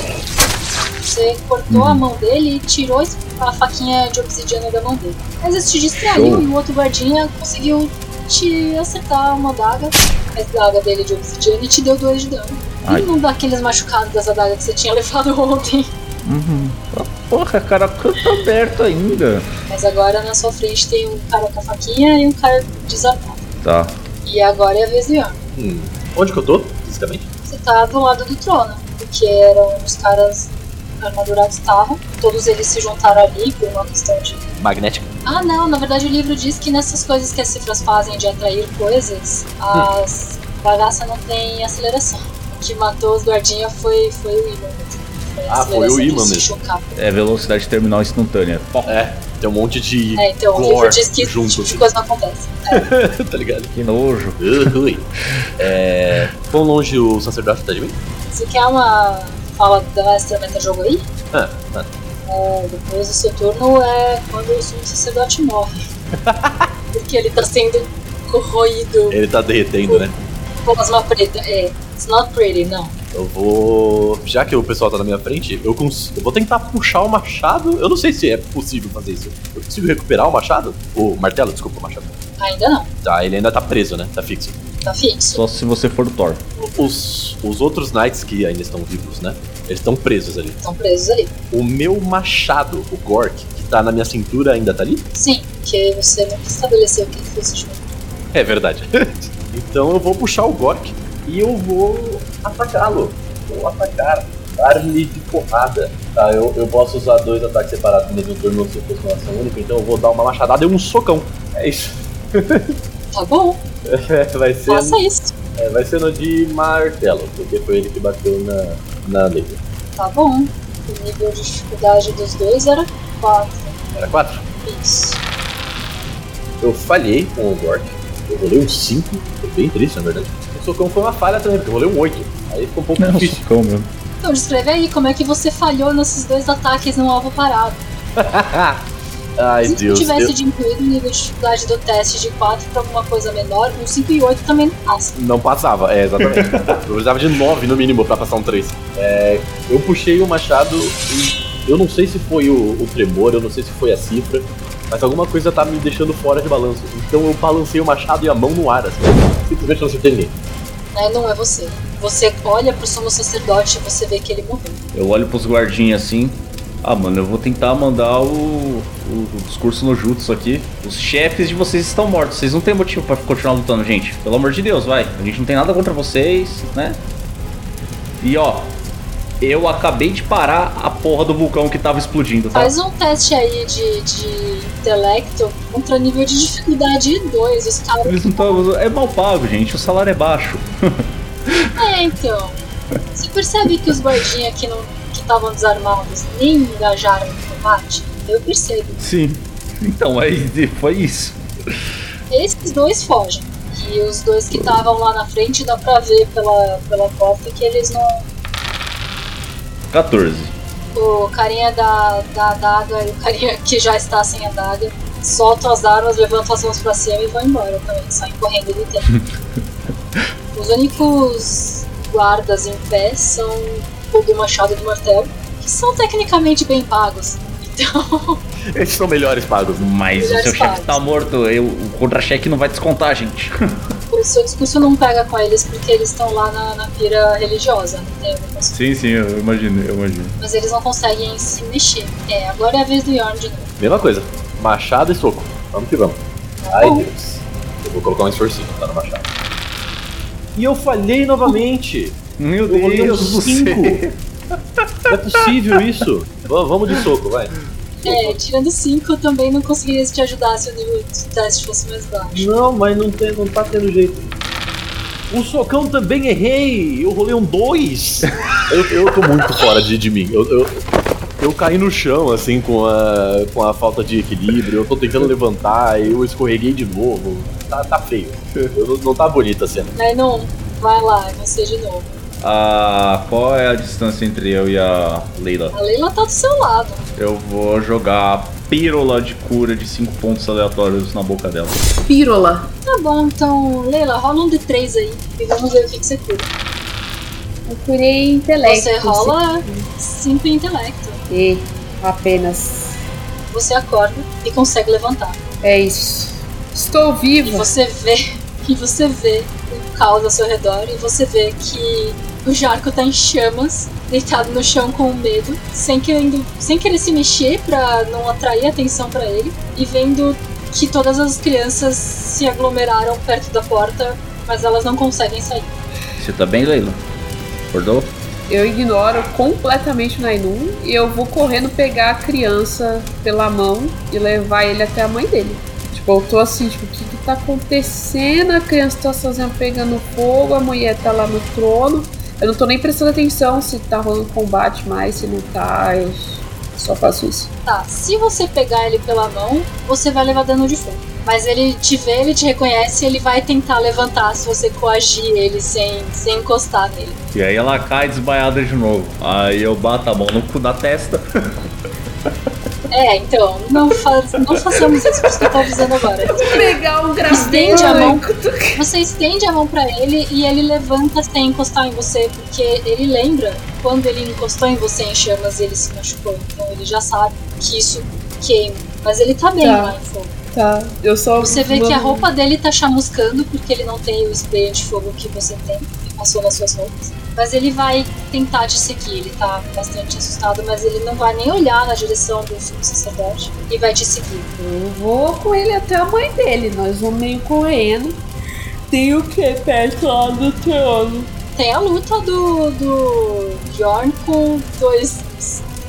Você cortou Uhum. a mão dele e tirou a faquinha de obsidiana da mão dele. Mas isso te distraiu Show. e o outro guardinha conseguiu te acertar uma adaga, a adaga dele de obsidiana, e te deu dois de dano. Ai. E não daqueles machucados das adagas que você tinha <laughs> levado ontem. Uhum. Ah, Porra, cara, canto aberto ainda. Mas agora na sua frente tem um cara com a faquinha e um cara desarmado. Tá. E agora é a vez do Yorn. Hum. Onde que eu tô, fisicamente? Você tá do lado do trono, porque eram os caras armadurados estavam. Todos eles se juntaram ali por uma questão de. Magnética. Ah, não, na verdade o livro diz que nessas coisas que as cifras fazem de atrair coisas, as bagaças não tem aceleração. O que matou os guardinhas foi, foi o imã mesmo. Foi a Ah, foi o imã mesmo. É velocidade terminal instantânia. Pó. É, tem um monte de. É, então o livro diz que esse junto, tipo de assim. coisa não acontece. <laughs> tá ligado? Que nojo. Ui. É. Quão longe o sacerdote tá de mim? Você quer uma fala da extra meta-jogo aí? Ah, tá. É, depois do seu turno é quando o sumo sacerdote morre. <laughs> Porque ele tá sendo corroído, Ele tá derretendo, né? plasma preta. É, it's not pretty, não. Eu vou. Já que o pessoal tá na minha frente, eu, cons... eu vou tentar puxar o machado. Eu não sei se é possível fazer isso. Eu consigo recuperar o machado? O martelo, desculpa, o machado. Ainda não, Tá, ele ainda tá preso, né? Tá fixo. tá fixo. Só se você for o Thor. Os, os outros knights que ainda estão vivos, né? Eles estão presos ali. Estão presos ali. O meu machado, o Gork, que tá na minha cintura, ainda tá ali? Sim, porque você nunca estabeleceu quem foi esse jogo. É verdade. <laughs> então eu vou puxar o Gork e eu vou atacá-lo. Vou atacar. Dar-lhe de porrada. Tá, eu, eu posso usar dois ataques separados no mesmo turno se fosse uma ação única, então eu vou dar uma machadada e um socão. É isso. <laughs> Tá bom, vai, ser, faça isso. é, vai ser no de martelo, porque foi ele que bateu na, na lei. Tá bom. O nível de dificuldade dos dois era 4. Era quatro? Isso. Eu falhei com o Gork. Eu rolei um 5. Foi bem triste, na verdade. O socão foi uma falha também, porque eu rolei um 8. Aí ficou um pouco Não, difícil. socão mesmo. Então descreve aí como é que você falhou nesses dois ataques no alvo parado. <laughs> Ai, Se Deus. tu tivesse eu- diminuído o nível de dificuldade do teste de 4 pra alguma coisa menor, um 5 e 8 também não passa. Não passava, é, exatamente. <laughs> eu precisava de 9 no mínimo pra passar um 3. É, eu puxei o machado e eu não sei se foi o, o tremor, eu não sei se foi a cifra, mas alguma coisa tá me deixando fora de balanço. Então eu balancei o machado e a mão no ar, assim. Simplesmente não acertei ninguém. Né? Não é você. Você olha pro sumo sacerdote e você vê que ele morreu. Eu olho pros guardinhas assim. Ah, mano, eu vou tentar mandar o, o, o discurso no Jutsu aqui. Os chefes de vocês estão mortos. Vocês não têm motivo pra continuar lutando, gente. Pelo amor de Deus, vai. A gente não tem nada contra vocês, né? E ó, eu acabei de parar a porra do vulcão que tava explodindo, tá? Faz um teste aí de, de intelecto contra nível de dificuldade 2. Os caras. Eles não. É mal pago, gente. O salário é baixo. <laughs> É, então. Você percebe que os guardinhas aqui não, que estavam desarmados nem engajaram no combate? Eu percebo. Sim. Então, aí foi isso. Esses dois fogem. E os dois que estavam lá na frente dá pra ver pela, pela porta que eles não. 14. O carinha da, da adaga e o carinha que já está sem adaga soltam as armas, levantam as mãos pra cima e vão embora também, saem correndo do tempo. <laughs> Os únicos guardas em pé são o do machado e do martelo, que são tecnicamente bem pagos. Então, <laughs> Esses são melhores pagos. Mas o Melhores seu chefe tá morto. Eu, o contra-cheque não vai descontar, gente. <laughs> o seu discurso não pega com eles porque eles estão lá na, na pira religiosa, coisa. Sim, sim, eu imagino, eu imagino. Mas eles não conseguem se mexer. É, agora é a vez do Yorn de novo. Mesma coisa. Machado e soco. Vamos que vamos. Tá Ai, bom? Deus. Eu vou colocar um esforcinho tá no machado. E eu falhei novamente. Meu Eu rolei um Deus do 5. céu. Não é possível isso. Va- Vamos de soco, vai. É, tirando 5 eu também não conseguiria te ajudar se o nível do teste fosse mais baixo. Não, mas não, tem, não tá tendo jeito. O socão também errei! Eu rolei um 2! <laughs> eu, eu tô muito fora de, de mim. Eu, eu, eu caí no chão, assim, com a, com a falta de equilíbrio. Eu tô tentando levantar, eu escorreguei de novo. Tá, tá feio. Eu, não, tá bonita a cena. Aí não, vai lá, é você de novo. Ah, qual é a distância entre eu e a Leila? A Leila tá do seu lado. Eu vou jogar a pírola de cura de 5 pontos aleatórios na boca dela. Pírola. Tá bom, então, Leila, rola um D3 aí e vamos ver o que, que você cura. Eu curei intelecto. Você rola 5 em intelecto. E apenas. Você acorda e consegue levantar. É isso. Estou E viva. você vê, <laughs> e você vê o caos ao seu redor e você vê que o Jarco tá em chamas, deitado no chão com medo, sem querendo, sem querer se mexer pra não atrair atenção pra ele, e vendo que todas as crianças se aglomeraram perto da porta, mas elas não conseguem sair. Você tá bem, Leila? Acordou? Eu ignoro completamente o Nainun e eu vou correndo pegar a criança pela mão e levar ele até a mãe dele. Tipo, eu tô assim, tipo, o que que tá acontecendo? A criança tá sozinha pegando fogo, a mulher tá lá no trono. Eu não tô nem prestando atenção se tá rolando combate mais, se não tá, eu só faço isso. Tá, se você pegar ele pela mão, você vai levar dano de fogo. Mas ele te vê, ele te reconhece e ele vai tentar levantar se você coagir ele sem, sem encostar nele. E aí ela cai desmaiada de novo. Aí eu bato a mão no cu da testa. <laughs> É, então, não, faz, não façamos isso, que eu tô avisando agora. Pegar um Estende a mão. Você estende a mão pra ele e ele levanta sem encostar em você, porque ele lembra quando ele encostou em você em chamas e ele se machucou. Então ele já sabe que isso queima. Mas ele tá bem Tá. lá em fogo. Tá, eu só. Você vê que a roupa dele tá chamuscando porque ele não tem o spray de fogo que você tem, que passou nas suas roupas. Mas ele vai tentar te seguir, ele tá bastante assustado, mas ele não vai nem olhar na direção do sumo sacerdote e vai te seguir. Eu vou com ele até a mãe dele. Nós vamos meio correndo. Tem o que perto lá do trono? Tem a luta do, do Bjorn com dois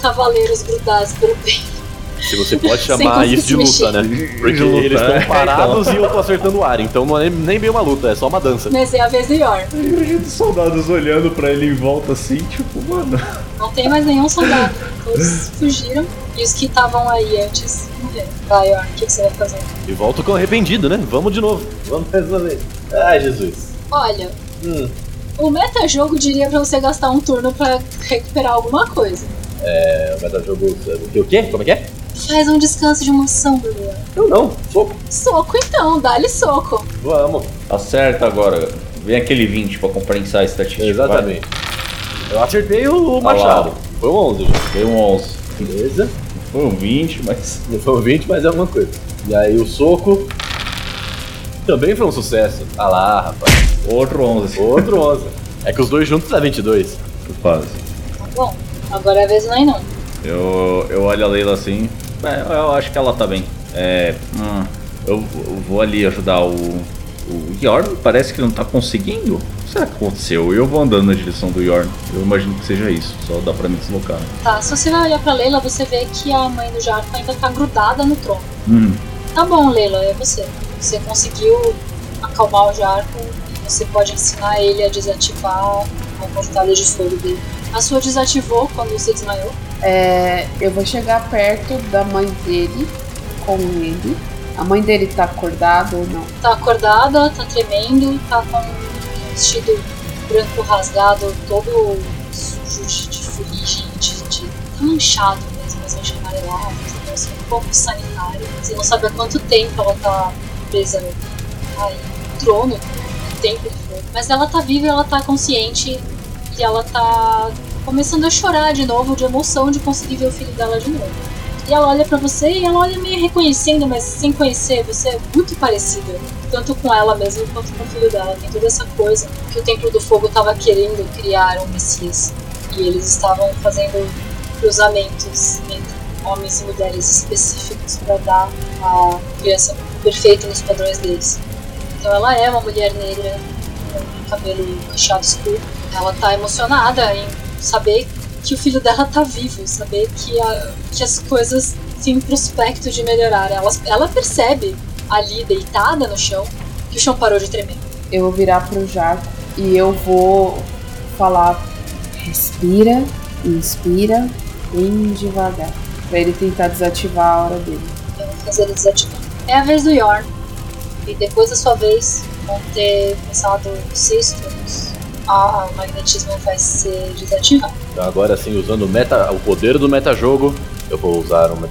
cavaleiros grudados pelo peito. Se você pode <laughs> chamar isso de luta, mexer. né? Porque luta, eles é, estão parados e eu tô acertando o ar. Então não é nem bem uma luta, é só uma dança. Mas é a vez do. Imagina os soldados olhando pra ele em volta assim, tipo, mano. Não tem mais nenhum soldado. Todos <laughs> fugiram e os que estavam aí antes morreram. Vai, Bjorn, o que, que você vai fazer? E volto com arrependido, né? Vamos de novo. Vamos resolver. Ai, Jesus. Olha, Hum. o metajogo diria pra você gastar um turno pra recuperar alguma coisa. É, o metajogo. O quê? Como é que é? Faz um descanso de emoção, Bruno. Eu não, soco. Soco então, dá-lhe soco. Vamos. Acerta agora. Vem aquele 20 pra compensar a estatística. Exatamente. Eu acertei o, o Tá machado. Foi um 11 já. vai. Foi um 11. Beleza. Foi um 20, mas. Não foi um 20, mas é alguma coisa. E aí o soco. Também foi um sucesso. Ah lá, rapaz. Outro 11. Outro 11. É que os dois juntos dá 22. Quase. Tá bom, agora é a vez do Nainon. Eu, eu olho a Leila assim. É, eu acho que ela tá bem. É. hum, eu, eu vou ali ajudar o. O Yorn parece que não tá conseguindo. O que será que aconteceu? Eu vou andando na direção do Yorn. Eu imagino que seja isso. Só dá pra me deslocar. Tá, se você vai olhar pra Leila, você vê que a mãe do Jarko ainda tá grudada no trono. Hum. Tá bom, Leila, é você. Você conseguiu acalmar o Jarko e você pode ensinar ele a desativar a mortalha de fogo dele. A sua desativou quando você desmaiou. É, eu vou chegar perto da mãe dele com ele. A mãe dele tá acordada ou não? Tá acordada, tá tremendo, tá com um vestido branco rasgado, todo sujo de, de fuligem, de, de. tá manchado mesmo, amarelada, entendeu? Assim, um pouco sanitário. Você não sabe há quanto tempo ela tá presa aí no trono, no templo de fogo. Mas ela tá viva, ela tá consciente e ela tá começando a chorar de novo de emoção de conseguir ver o filho dela de novo. E ela olha pra você e ela olha meio reconhecendo, mas sem conhecer, você é muito parecida. Tanto com ela mesma quanto com o filho dela. Tem toda essa coisa que o Templo do Fogo estava querendo criar um Messias. E eles estavam fazendo cruzamentos entre homens e mulheres específicos para dar a criança perfeita nos padrões deles. Então ela é uma mulher negra com cabelo cacheado escuro. Ela tá emocionada em saber que o filho dela tá vivo, saber que, a- que as coisas têm prospecto de melhorar. Ela, ela percebe ali, deitada no chão, que o chão parou de tremer. Eu vou virar pro Jaco e eu vou falar: respira, inspira, bem devagar. Pra ele tentar desativar a hora dele. Eu vou fazer ele desativar. É a vez do Yorn. E depois da sua vez, vão ter passado seis turnos. A, o magnetismo vai ser desativado. Então agora sim, usando o, meta, o poder do metajogo, eu vou usar uma.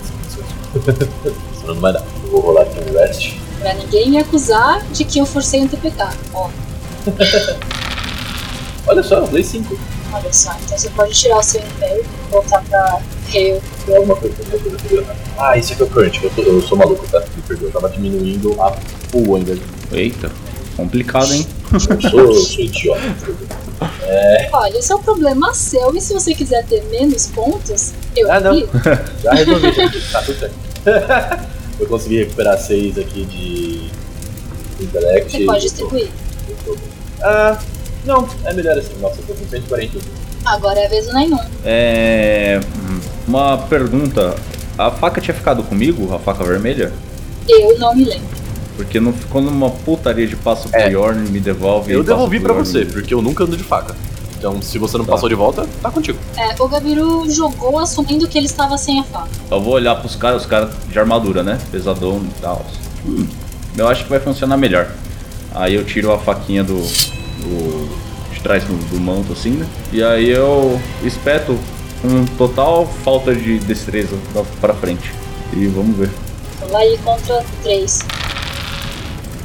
Senão <laughs> não vai dar. Eu vou rolar aqui um rest. Pra ninguém me acusar de que eu forcei um TPK. Ó, <laughs> Olha só, eu dei 5. olha só. Então você pode tirar o seu império, voltar pra Hale. Tem alguma coisa que eu tô pegando. Ah, esse aqui é o current. Eu, tô- eu sou maluco, tá? Me perdoa, eu tava diminuindo a full ainda. Eita. Complicado, hein? Eu sou, sou idiota. Olha, esse é um problema seu. E se você quiser ter menos pontos, eu Ah, não. aplico. Já resolvi, já. Tá tudo certo. eu consegui recuperar 6 aqui de intellect. Você pode distribuir. Ah, não, é melhor assim. Nossa, eu tô com 141. Agora é a vez do Nainon. É. hum, Uma pergunta. A faca tinha ficado comigo, a faca vermelha? Eu não me lembro. Porque não ficou numa putaria de passo É. Yorn, me devolve. Eu devolvi Yorn. você, porque eu nunca ando de faca. Então, se você não Tá. passou de volta, tá contigo. É, o Gabiru jogou assumindo que ele estava sem a faca. Eu vou olhar pros caras, os caras de armadura, né? Pesadão e tal. Hum, eu acho que vai funcionar melhor. Aí eu tiro a faquinha do. do de trás do, do manto assim, né? E aí eu espeto com total falta de destreza pra- frente. E vamos ver. Vou lá ir contra 3.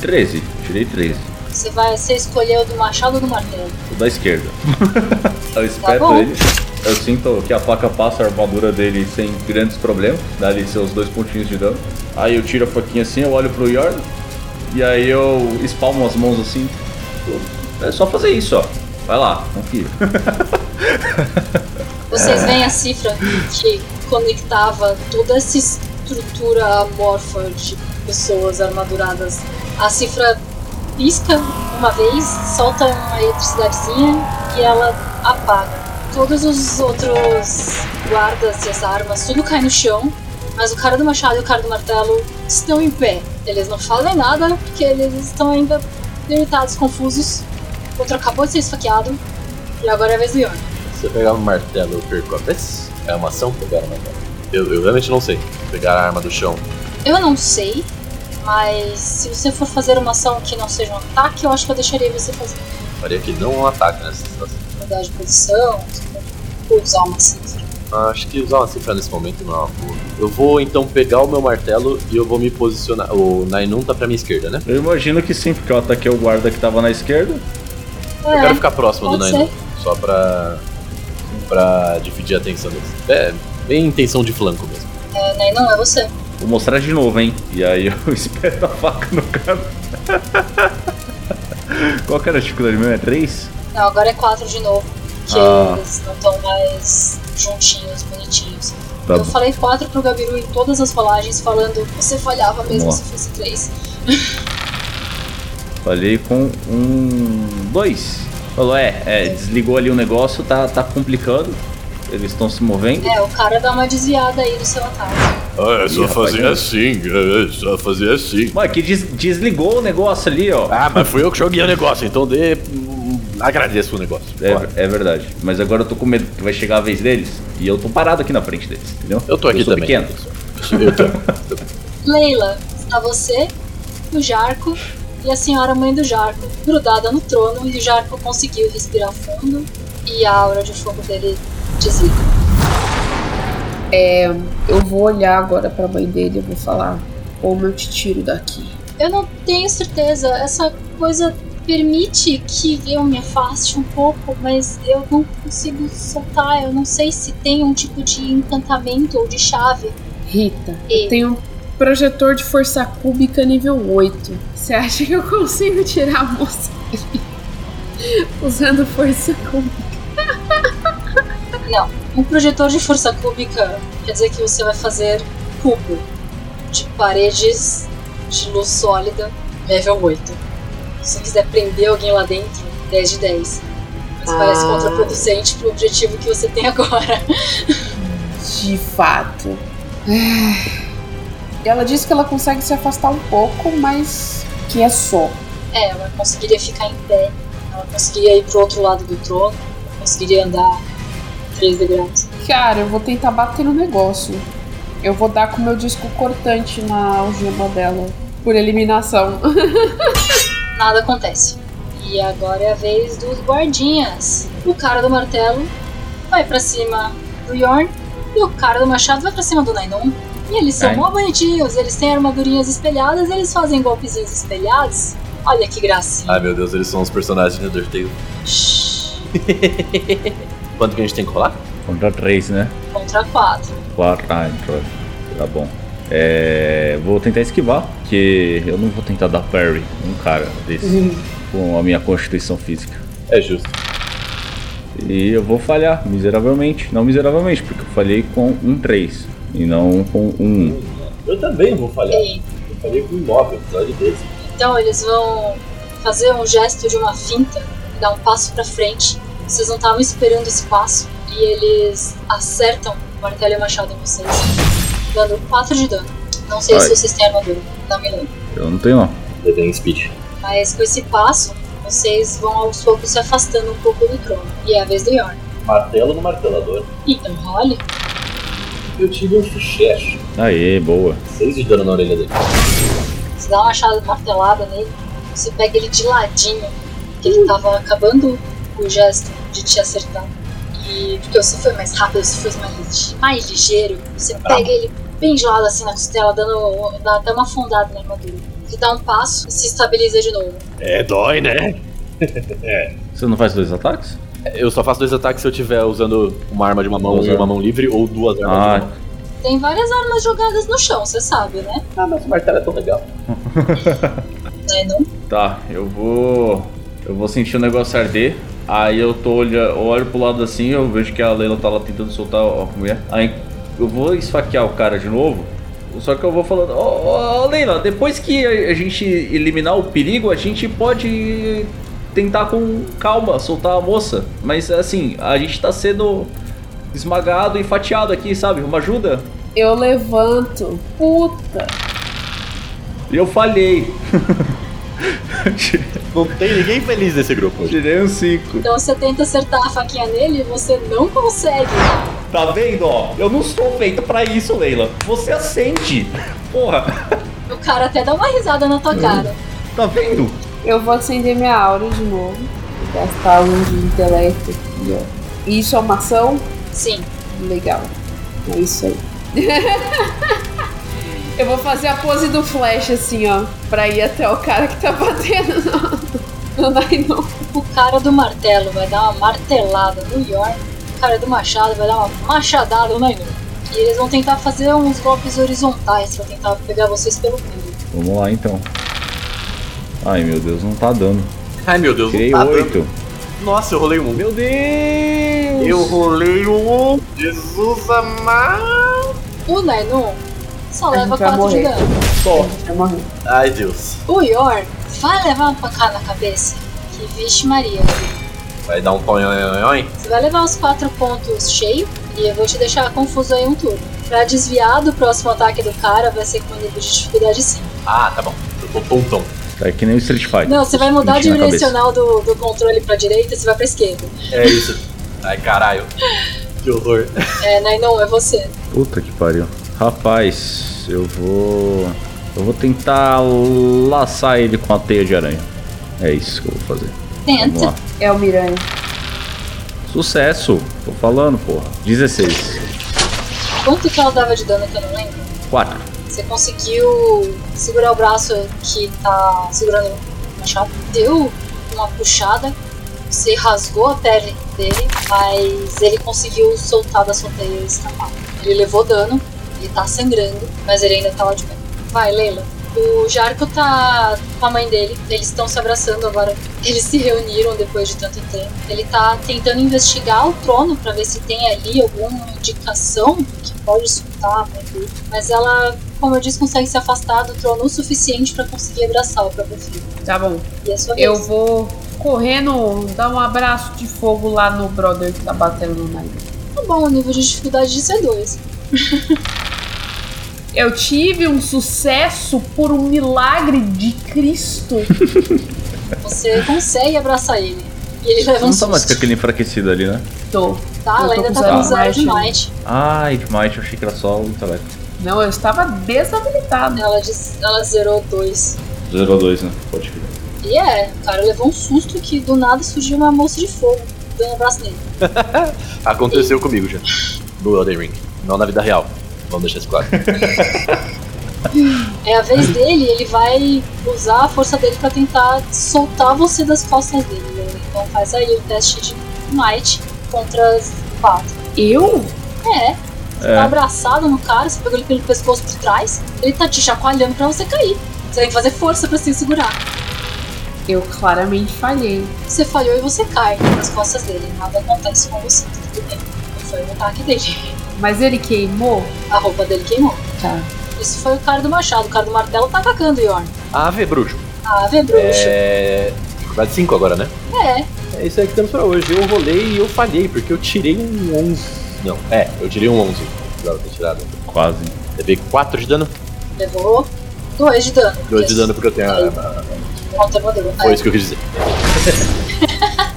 13, tirei 13. Você vai. Você escolheu do machado ou do martelo? O da esquerda. <laughs> eu espeto bom. ele. Eu sinto que a faca passa a armadura dele sem grandes problemas. Dá ali seus dois pontinhos de dano. Aí eu tiro a faquinha assim, eu olho pro Yorn. E aí eu espalmo as mãos assim. É só fazer isso, ó. Vai lá, confia. <laughs> Vocês veem a cifra que conectava toda essa estrutura amorfa de pessoas armaduradas. A cifra pisca uma vez, solta uma eletricidadezinha e ela apaga. Todos os outros guardas e as armas, tudo cai no chão, mas o cara do machado e o cara do martelo estão em pé. Eles não falam nada porque eles estão ainda limitados, confusos. O outro acabou de ser esfaqueado e agora é a vez do Yorn. Se eu pegar o martelo, eu perco a vez? É uma ação pegar o martelo? Eu, eu realmente não sei. Pegar a arma do chão. Eu não sei, mas se você for fazer uma ação que não seja um ataque, eu acho que eu deixaria você fazer. Faria que não um ataque nessa situação. Mudar de posição, ou usar uma cifra. Ah, Acho que usar uma cifra nesse momento não é uma boa. Eu vou então pegar o meu martelo e eu vou me posicionar. O Nainun tá pra minha esquerda, né? Eu imagino que sim, porque eu ataquei o guarda que tava na esquerda. Eu quero É, ficar próximo do Nainun. Só pra. pra dividir a atenção deles. É, bem intenção de flanco mesmo. é, né, não é você. Vou mostrar de novo, hein? E aí eu <laughs> espeto a faca no cara. <laughs> Qual que era a dificuldade mesmo? É 3? Não, agora é 4 de novo, que Ah. eles não estão mais juntinhos, bonitinhos. Tá eu bom. falei 4 pro Gabiru em todas as rolagens, falando você falhava mesmo se fosse 3. <laughs> Falei com um. dois. Falou, é, é, desligou ali o negócio, tá, tá complicando. Eles estão se movendo. É, o cara dá uma desviada aí do seu ataque. Ah, é só fazer assim, é só fazer assim. Mano, que des- desligou o negócio ali, ó. Ah, mas fui eu que joguei o negócio, então dê. hum, Agradeço o negócio. É, é verdade. Mas agora eu tô com medo que vai chegar a vez deles. E eu tô parado aqui na frente deles, entendeu? Eu tô aqui sou também. pequeno. Eu tô. Leila, está você, o Jarco e a senhora mãe do Jarco, grudada no trono, e o Jarco conseguiu respirar fundo e a aura de fogo dele desliga. Eu vou olhar agora pra mãe dele e vou falar: Como eu te tiro daqui? Eu não tenho certeza, essa coisa permite que eu me afaste um pouco, mas eu não consigo soltar. Eu não sei se tem um tipo de encantamento ou de chave. Rita, E- eu tenho um projetor de força cúbica nível 8. Você acha que eu consigo tirar a moça daqui? <laughs> usando força cúbica? Não. Um projetor de força cúbica quer dizer que você vai fazer cubo de paredes de luz sólida, level 8. Se você quiser prender alguém lá dentro, 10 de 10. Mas parece Ah. contraproducente pro objetivo que você tem <laughs> agora. De fato. Ela disse que ela consegue se afastar um pouco, mas que é só. É, ela conseguiria ficar em pé, ela conseguiria ir pro outro lado do trono, conseguiria andar 3 degraus. Cara, eu vou tentar bater no negócio. Eu vou dar com o meu disco cortante na algema dela. Por eliminação. <laughs> Nada acontece. E agora é a vez dos guardinhas. O cara do martelo vai pra cima do Yorn e o cara do machado vai pra cima do Nainun. E eles são Ai. mó bonitinhos, eles têm armadurinhas espelhadas, eles fazem golpezinhos espelhados. Olha que gracinha. Ai meu Deus, eles são os personagens de Undertale. <laughs> Quanto que a gente tem que rolar? Contra 3, né? Contra quatro. 4. Ah, entrou. Tá bom. É, vou tentar esquivar, porque eu não vou tentar dar parry um cara desse com a minha constituição física. É justo. E eu vou falhar miseravelmente. Não miseravelmente, porque eu falhei com um 3 e não com um 1. Eu também vou falhar. E, Eu falei com 9, episódio desse. então eles vão fazer um gesto de uma finta, dar um passo pra frente. Vocês não estavam esperando esse passo e eles acertam o martelo e o machado em vocês, dando 4 de dano. Não sei Ai. se vocês têm armadura, não me lembro. Eu não tenho não. Eu tenho speed. Mas com esse passo, vocês vão aos poucos se afastando um pouco do trono. E é a vez do Yorn. Martelo no martelador. Então role. Eu tive um ficheche. Aê, boa. 6 de dano na orelha dele. Você dá uma machada martelada nele, você pega ele de ladinho, que ele tava acabando o gesto de te acertar. E porque você foi mais rápido, você foi mais, mais ligeiro, você pega ele bem de lado assim na costela, dando dá até uma afundada na armadura. Ele dá um passo e se estabiliza de novo. É, dói, né? <laughs> Você não faz dois ataques? Eu só faço dois ataques se eu estiver usando uma arma de uma mão e uma mão livre ou duas armas de Ah, uma mão. Tem várias armas jogadas no chão, você sabe, né? Ah, mas o martelo é tão legal. <laughs> Né, não? tá. Eu vou. Eu vou sentir o negócio arder. Aí eu tô olha, eu olho pro lado assim, eu vejo que a Leila tá lá tentando soltar a mulher. Aí eu vou esfaquear o cara de novo. Só que eu vou falando, ô ô, Leila, depois que a gente eliminar o perigo, a gente pode tentar com calma soltar a moça. Mas assim, a gente tá sendo esmagado e fatiado aqui, sabe? Uma ajuda? Eu levanto. Puta. Eu falhei. <laughs> Não tem ninguém feliz nesse grupo. Tirei um 5. Então você tenta acertar a faquinha nele e você não consegue. Tá vendo, ó? Eu não sou feito pra isso, Leila. Você assente. Porra, O cara até dá uma risada na tua cara. tá vendo? Eu vou acender minha aura de novo. Gastar um de intelecto aqui, ó. Isso é uma ação? Sim. Legal. É isso aí. <laughs> Eu vou fazer a pose do flash assim, ó. Pra ir até o cara que tá batendo no, no Nainon. O cara do martelo vai dar uma martelada no Yorn. O cara do machado vai dar uma machadada no Nainu. E eles vão tentar fazer uns golpes horizontais pra tentar pegar vocês pelo meio. Vamos lá então. Ai meu Deus, não tá dando. Ai meu Deus, Tirei não tá dando. 8. Nossa, eu rolei um. Meu Deus! Eu rolei um. Jesus amado. O Nainu só A leva gente vai 4 de dano. Só. Ai Deus. O Yorn vai levar uma pancada na cabeça. Que vixe Maria. Vai dar um tonhonhonhon? Você vai levar os 4 pontos cheio e eu vou te deixar confuso aí um turno. Pra desviar do próximo ataque do cara, vai ser com nível de dificuldade 5. Ah, tá bom. Eu tô tontão. É que nem o Street Fighter. Não, você vai mudar o direcional do, do controle pra direita e você vai pra esquerda. É isso. Ai caralho. <laughs> Que horror. É, Nainon, é você. Puta que pariu. Rapaz, eu vou. Eu vou tentar laçar ele com a teia de aranha. É isso que eu vou fazer. Tenta. É o Miranha. Sucesso! Tô falando, porra. 16. Quanto que ela dava de dano que eu não lembro? 4. Você conseguiu segurar o braço que tá segurando o machado. Deu uma puxada. Você rasgou a pele dele, mas ele conseguiu soltar da sua teia e escapar. Ele levou dano, ele tá sangrando, mas ele ainda tá lá de pé. Vai, Leila. O Jarko tá com a mãe dele, eles estão se abraçando agora. Eles se reuniram depois de tanto tempo. Ele tá tentando investigar o trono pra ver se tem ali alguma indicação que pode soltar a mãe dele. Mas ela, como eu disse, consegue se afastar do trono o suficiente pra conseguir abraçar o próprio filho. Tá bom. E é sua Eu vou correndo dar um abraço de fogo lá no brother que tá batendo no Nainon. Tá bom, o nível de dificuldade de C2. <laughs> Eu tive um sucesso por um milagre de Cristo. <laughs> Você consegue abraçar ele. E ele leva um Não tá mais com susto. aquele enfraquecido ali, né? Tô. Tá, Eu ela ainda com tá com zero de might. Ai, demais, eu achei que era só o intelecto. Não, eu estava desabilitado. Ela, diz, ela zerou dois. 02, né? Pode crer. E é, o cara levou um susto que do nada surgiu uma moça de fogo dando um abraço nele. <laughs> Aconteceu comigo já. No Elden Ring. Não na vida real. Vamos deixar isso claro. <laughs> É a vez dele, ele vai usar a força dele pra tentar soltar você das costas dele. né? Então faz aí o teste de might contra as quatro. Eu? É. Você É. tá abraçado no cara, você pegou ele pelo pescoço por trás, ele tá te chacoalhando pra você cair. Você tem que fazer força pra se segurar. Eu claramente falhei. Você falhou e você cai nas costas dele. Nada acontece com você, tudo bem. Foi o ataque dele. Mas ele queimou? A roupa dele queimou. Tá. Isso foi o cara do machado. O cara do martelo tá atacando o Yorn. Ave bruxo. Ah, vê bruxo. É. Dificuldade 5 agora, né? É. É isso aí que temos pra hoje. Eu rolei e eu falhei, porque eu tirei um 11. Não, é, eu tirei um 11. Precisava ter tirado. Quase. Levei 4 de dano. Levou 2 de dano. 2 de dano porque eu tenho a. A-. Foi É. isso que eu quis dizer. <laughs>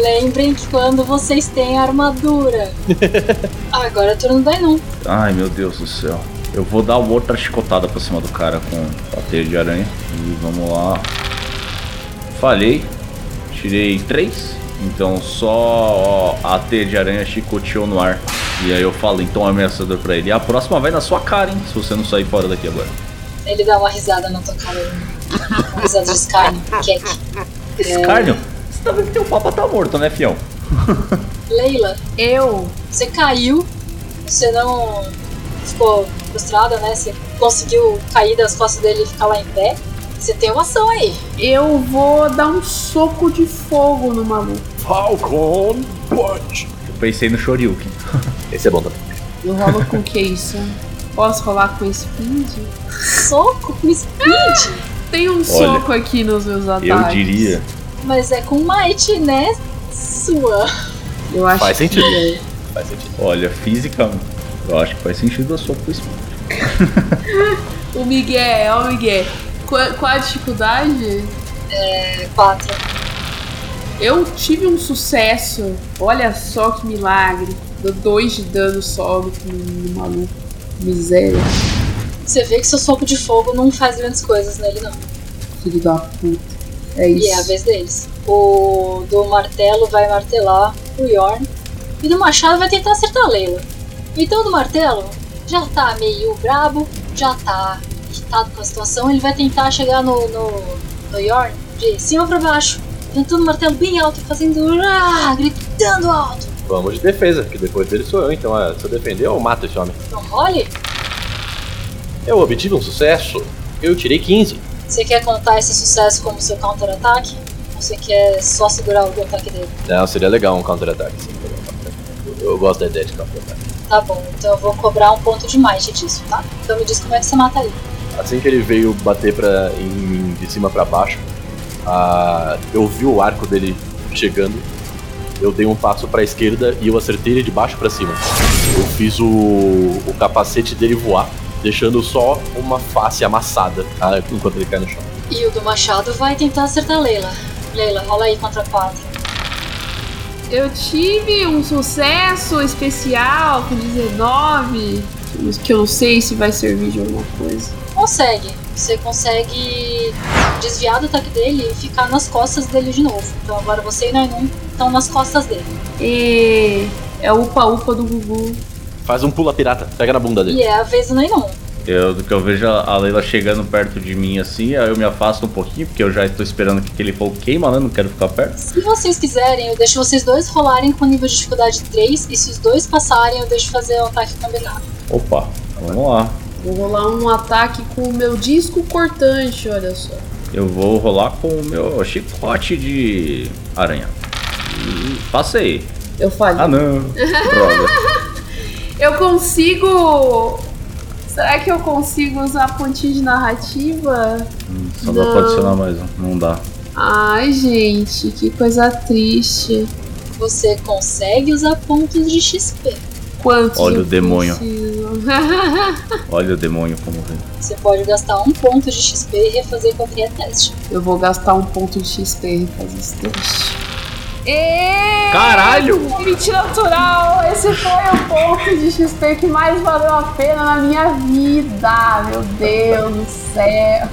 Lembrem que quando vocês têm armadura. <laughs> Agora é turno do Dainun. Ai, meu Deus do céu. Eu vou dar outra chicotada pra cima do cara com a teia de aranha. E vamos lá. Falhei. Tirei 3. Então só a teia de aranha chicoteou no ar. E aí eu falo então ameaçador pra ele. A próxima vai na sua cara, hein? Se você não sair fora daqui agora. Ele dá uma risada na tua cara. <laughs> Uma risada de escárnio. Keck. Escárnio? Você tá vendo que teu papa tá morto, né, fião? <laughs> Leila, Eu? você caiu. Você não ficou frustrada, né? Você conseguiu cair das costas dele e ficar lá em pé. Você tem uma ação aí. Eu vou dar um soco de fogo no maluco. Falcon Punch. Eu pensei no Shoryuken. <laughs> Esse é bom também. Eu rolo com o que isso? Posso rolar com speed? Soco com speed. Tem um soco aqui nos meus ataques. Eu diria. Mas é com might, né? Sua. Eu acho Faz que sentido. é. Faz sentido. Olha, física, eu acho que faz sentido a sua coisa. <laughs> O Miguel, ó o Miguel. Qual, qual a dificuldade? É, quatro. Eu tive um sucesso. Olha só que milagre. Deu dois de dano só no, no maluco. Miséria. Você vê que seu soco de fogo não faz grandes coisas nele, não. Filho da puta. É isso. E é a vez deles. O do martelo vai martelar o Yorn. E do machado vai tentar acertar a Leila. Então o do martelo já tá meio brabo, já tá irritado com a situação. Ele vai tentar chegar no, no, no Yorn de cima pra baixo. Tentando o martelo bem alto, fazendo. Ah, gritando alto. Vamos de defesa, que depois dele sou eu, então é, se eu defender eu mato esse homem. Então role. Eu obtive um sucesso. Eu tirei 15. Você quer contar esse sucesso como seu counter-ataque? Ou você quer só segurar o ataque dele? Não, seria legal um counter-ataque. Eu, eu gosto da ideia de counter-ataque. Tá bom, então eu vou cobrar um ponto de might disso, tá? Então me diz como é que você mata ele. Assim que ele veio bater pra, em mim de cima pra baixo, ah, eu vi o arco dele chegando. Eu dei um passo pra esquerda e eu acertei ele de baixo pra cima. Eu fiz o, o capacete dele voar, deixando só uma face amassada ah, enquanto ele cai no chão. E o do machado vai tentar acertar a Leila. Leila, rola aí contra 4. Eu tive um sucesso especial com 19. Que eu não sei se vai servir de alguma coisa. Consegue. Você consegue desviar do ataque dele e ficar nas costas dele de novo. Então agora você e Nainun estão nas costas dele. E é o upa-upa do Gugu. Faz um pula pirata, pega na bunda dele. E é a vez do Nainun. Eu, do que eu vejo a Leila chegando perto de mim assim, aí eu me afasto um pouquinho, porque eu já estou esperando que aquele fogo queima, né? Não quero ficar perto. Se vocês quiserem, eu deixo vocês dois rolarem com nível de dificuldade 3. E se os dois passarem, eu deixo fazer o ataque combinado. Opa, vamos lá. Vou rolar um ataque com o meu disco cortante, olha só. Eu vou rolar com o meu chicote de aranha. E passei. Eu falhei. Ah não. <laughs> Droga. Eu consigo. Será que eu consigo usar pontinho de narrativa? Hum, Só dá Não. pra adicionar mais um. Não dá. Ai, gente, que coisa triste. Você consegue usar pontos de XP. Quantos Olha eu o demônio. <laughs> Olha o demônio como vem. Você pode gastar um ponto de XP e refazer qualquer teste. eu vou gastar um ponto de XP e fazer esse teste. E... Caralho! 20 natural! Esse foi o ponto de XP que mais valeu a pena na minha vida! Meu Deus do céu!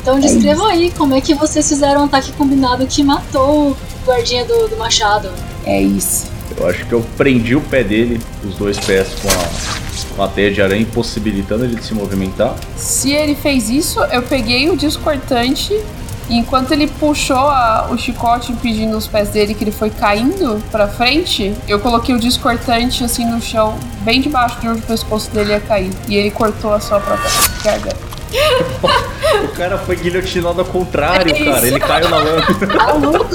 Então descrevam aí como é que vocês fizeram um ataque combinado que matou o guardinha do, do machado. É isso. Eu acho que eu prendi o pé dele, os dois pés com a, com a teia de aranha, impossibilitando ele de se movimentar. Se ele fez isso, eu peguei o disco cortante e enquanto ele puxou a- o chicote impedindo os pés dele, que ele foi caindo pra frente, eu coloquei o disco cortante assim no chão, bem debaixo de onde o pescoço dele ia cair. E ele cortou a sua própria garganta. <laughs> O cara foi guilhotinado ao contrário, É cara. Ele caiu na louco? <laughs>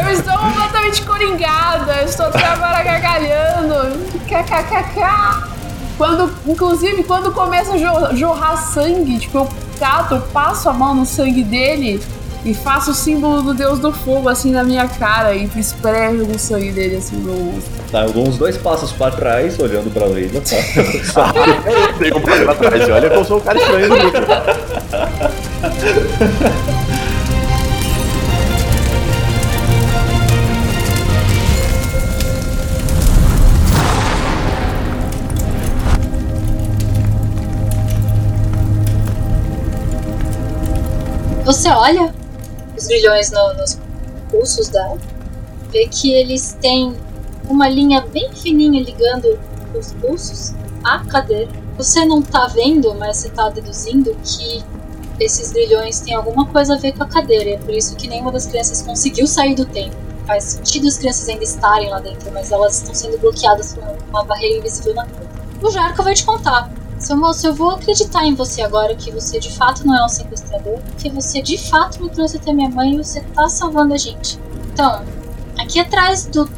Eu estou completamente coringada, estou até agora gargalhando. KKKK. Quando, inclusive, quando começa a jo- jorrar sangue, tipo, eu cato, eu passo a mão no sangue dele e faço o símbolo do deus do fogo assim na minha cara e esprego o sangue dele assim no rosto. Tá, eu dou uns dois passos pra trás, olhando pra Leila, tá? <laughs> Eu dei um passo pra trás e olha que eu sou um cara estranho no <laughs> Você olha os grilhões no- nos pulsos dela. Vê que eles têm uma linha bem fininha ligando os pulsos à cadeira. Você não tá vendo, mas você tá deduzindo que esses grilhões têm alguma coisa a ver com a cadeira. É por isso que nenhuma das crianças conseguiu sair do templo. Faz sentido as crianças ainda estarem lá dentro, mas elas estão sendo bloqueadas por uma barreira invisível na porta. O Jarko vai te contar. Seu moço, eu vou acreditar em você agora que você de fato não é um sequestrador, que você de fato me trouxe até minha mãe e você tá salvando a gente. Então, aqui atrás do,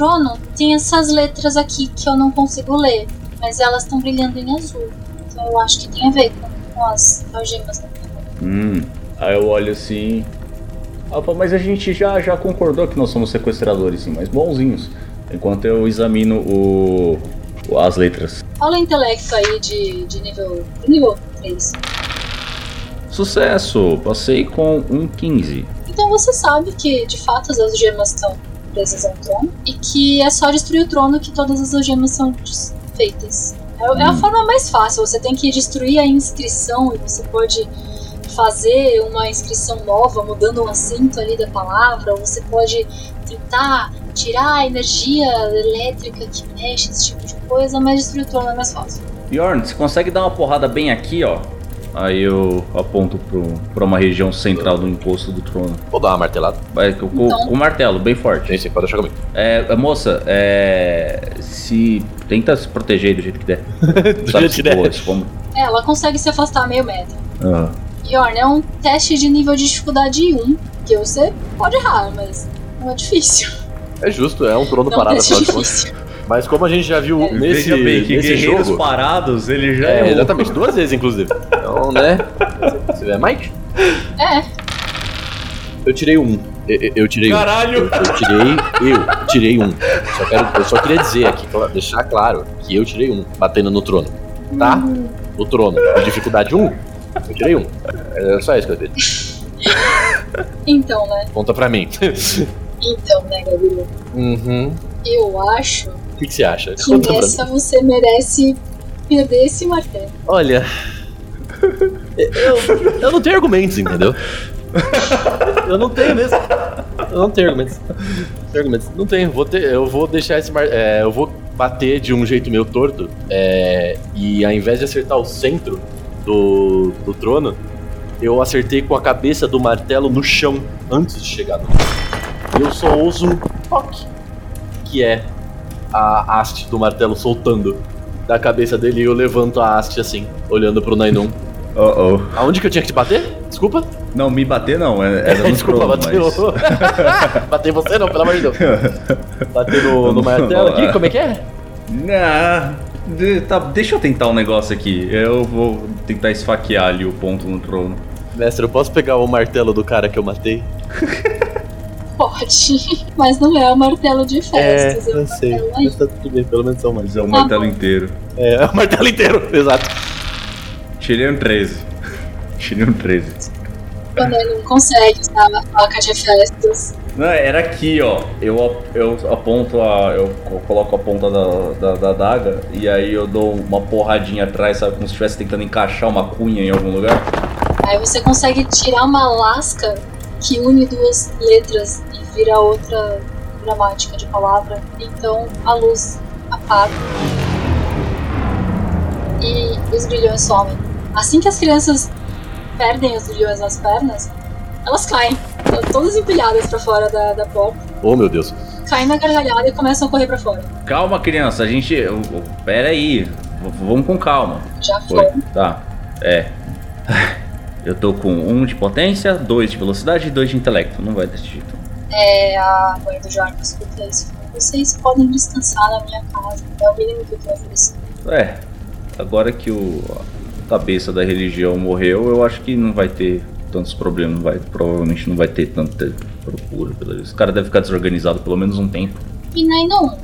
trono tem essas letras aqui que eu não consigo ler, mas elas estão brilhando em azul. Então eu acho que tem a ver com, com as algemas da minha mãe. Hum. Aí eu olho assim. Pô, mas a gente já, já concordou que nós somos sequestradores, sim, mas bonzinhos. Enquanto eu examino o- as letras. Fala o intelecto aí de, de nível, de nível 3. Sucesso! Passei com um 15. Então você sabe que de fato as algemas estão presas ao trono e que é só destruir o trono que todas as algemas são desfeitas. É, é a Hum. forma mais fácil. Você tem que destruir a inscrição e você pode fazer uma inscrição nova, mudando um acento ali da palavra, ou você pode tentar tirar a energia elétrica que mexe, esse tipo de coisa, mas destruir o trono é mais fácil. Bjorn, você consegue dar uma porrada bem aqui, ó? Aí eu aponto pro, pra uma região central do encosto do trono. Vou dar uma martelada. Vai, com, Então. com o martelo, bem forte. Sim, sim, pode deixar comigo. É, moça, é. Se. Tenta se proteger do jeito que der. <laughs> Do Sabe, jeito que der. como- É, ela consegue se afastar meio metro. Ah. Yorn, é um teste de nível de dificuldade 1, que você pode errar, mas não é difícil. É justo, é um trono Não é parado, afinal de contas. Mas como a gente já viu É. nesse, Veja bem que nesse guerreiros jogo. parados, ele já É, é, exatamente, duas vezes, inclusive. Então, né? Você vê, Mike? É, Eu tirei um. Eu, eu- tirei um. Caralho! Eu, eu tirei. Eu tirei um. Só quero, eu só queria dizer aqui, deixar claro que eu tirei um, batendo no trono. Tá? No trono. De dificuldade um, eu tirei um. É só isso que eu disse. então, né? Conta pra mim. Então, né, Gabriel? Uhum. Eu acho O que, que você acha? que Conta nessa você merece perder esse martelo. Olha. <laughs> Eu, eu não tenho argumentos, entendeu? Eu não tenho mesmo. Eu não tenho argumentos. Não tenho argumentos. Não tenho. Vou ter, eu vou deixar esse mar... é, eu vou bater de um jeito meio torto. é, e ao invés de acertar o centro do, do trono, eu acertei com a cabeça do martelo no chão antes de chegar no eu só uso um toque. Que é a haste do martelo soltando da cabeça dele e eu levanto a haste assim, olhando pro Nainun. <laughs> Oh, oh. Aonde que eu tinha que te bater? Desculpa? Não, me bater não, é- <laughs> era no Desculpa, bateu. mas... <laughs> bater você não, pelo amor de Deus. Bater no, no martelo aqui, como é que é? Nah, de- tá, deixa eu tentar um negócio aqui. Eu vou tentar esfaquear ali o ponto no trono. Mestre, eu posso pegar o martelo do cara que eu matei? Pode, <laughs> mas não é o martelo de festas, é, o martelo aí. Mas tá tudo bem, pelo menos são mais. Mas é o Tá martelo bom. inteiro. É, é o martelo inteiro, <laughs> exato. Tirei um 13. Tirei um 13. Quando ele não consegue usar a faca de festas. Não, era aqui, ó. Eu, eu aponto a. Eu co- coloco a ponta da, da, da adaga e aí eu dou uma porradinha atrás, sabe? Como se estivesse tentando encaixar uma cunha em algum lugar. Aí você consegue tirar uma lasca que une duas letras e vira outra gramática de palavra. Então a luz apaga e os brilhões somem. Assim que as crianças perdem os brilhões nas pernas, elas caem, estão todas empilhadas pra fora da, da porta, Oh, meu Deus. caem na gargalhada e começam a correr pra fora. Calma, criança, a gente. Pera aí. V- Vamos com calma. Já Foi. foi. Tá. É. <laughs> Eu tô com um de potência, dois de velocidade e dois de intelecto. Não vai desse jeito. É, a mãe do Jarco escuta isso. Vocês podem descansar na minha casa. É o mínimo que eu tô oferecendo. É. Agora que o cabeça da religião morreu, eu acho que não vai ter tantos problemas. Não vai, provavelmente não vai ter tanta procura. pela- Esse cara deve ficar desorganizado pelo menos um tempo. E Nainon,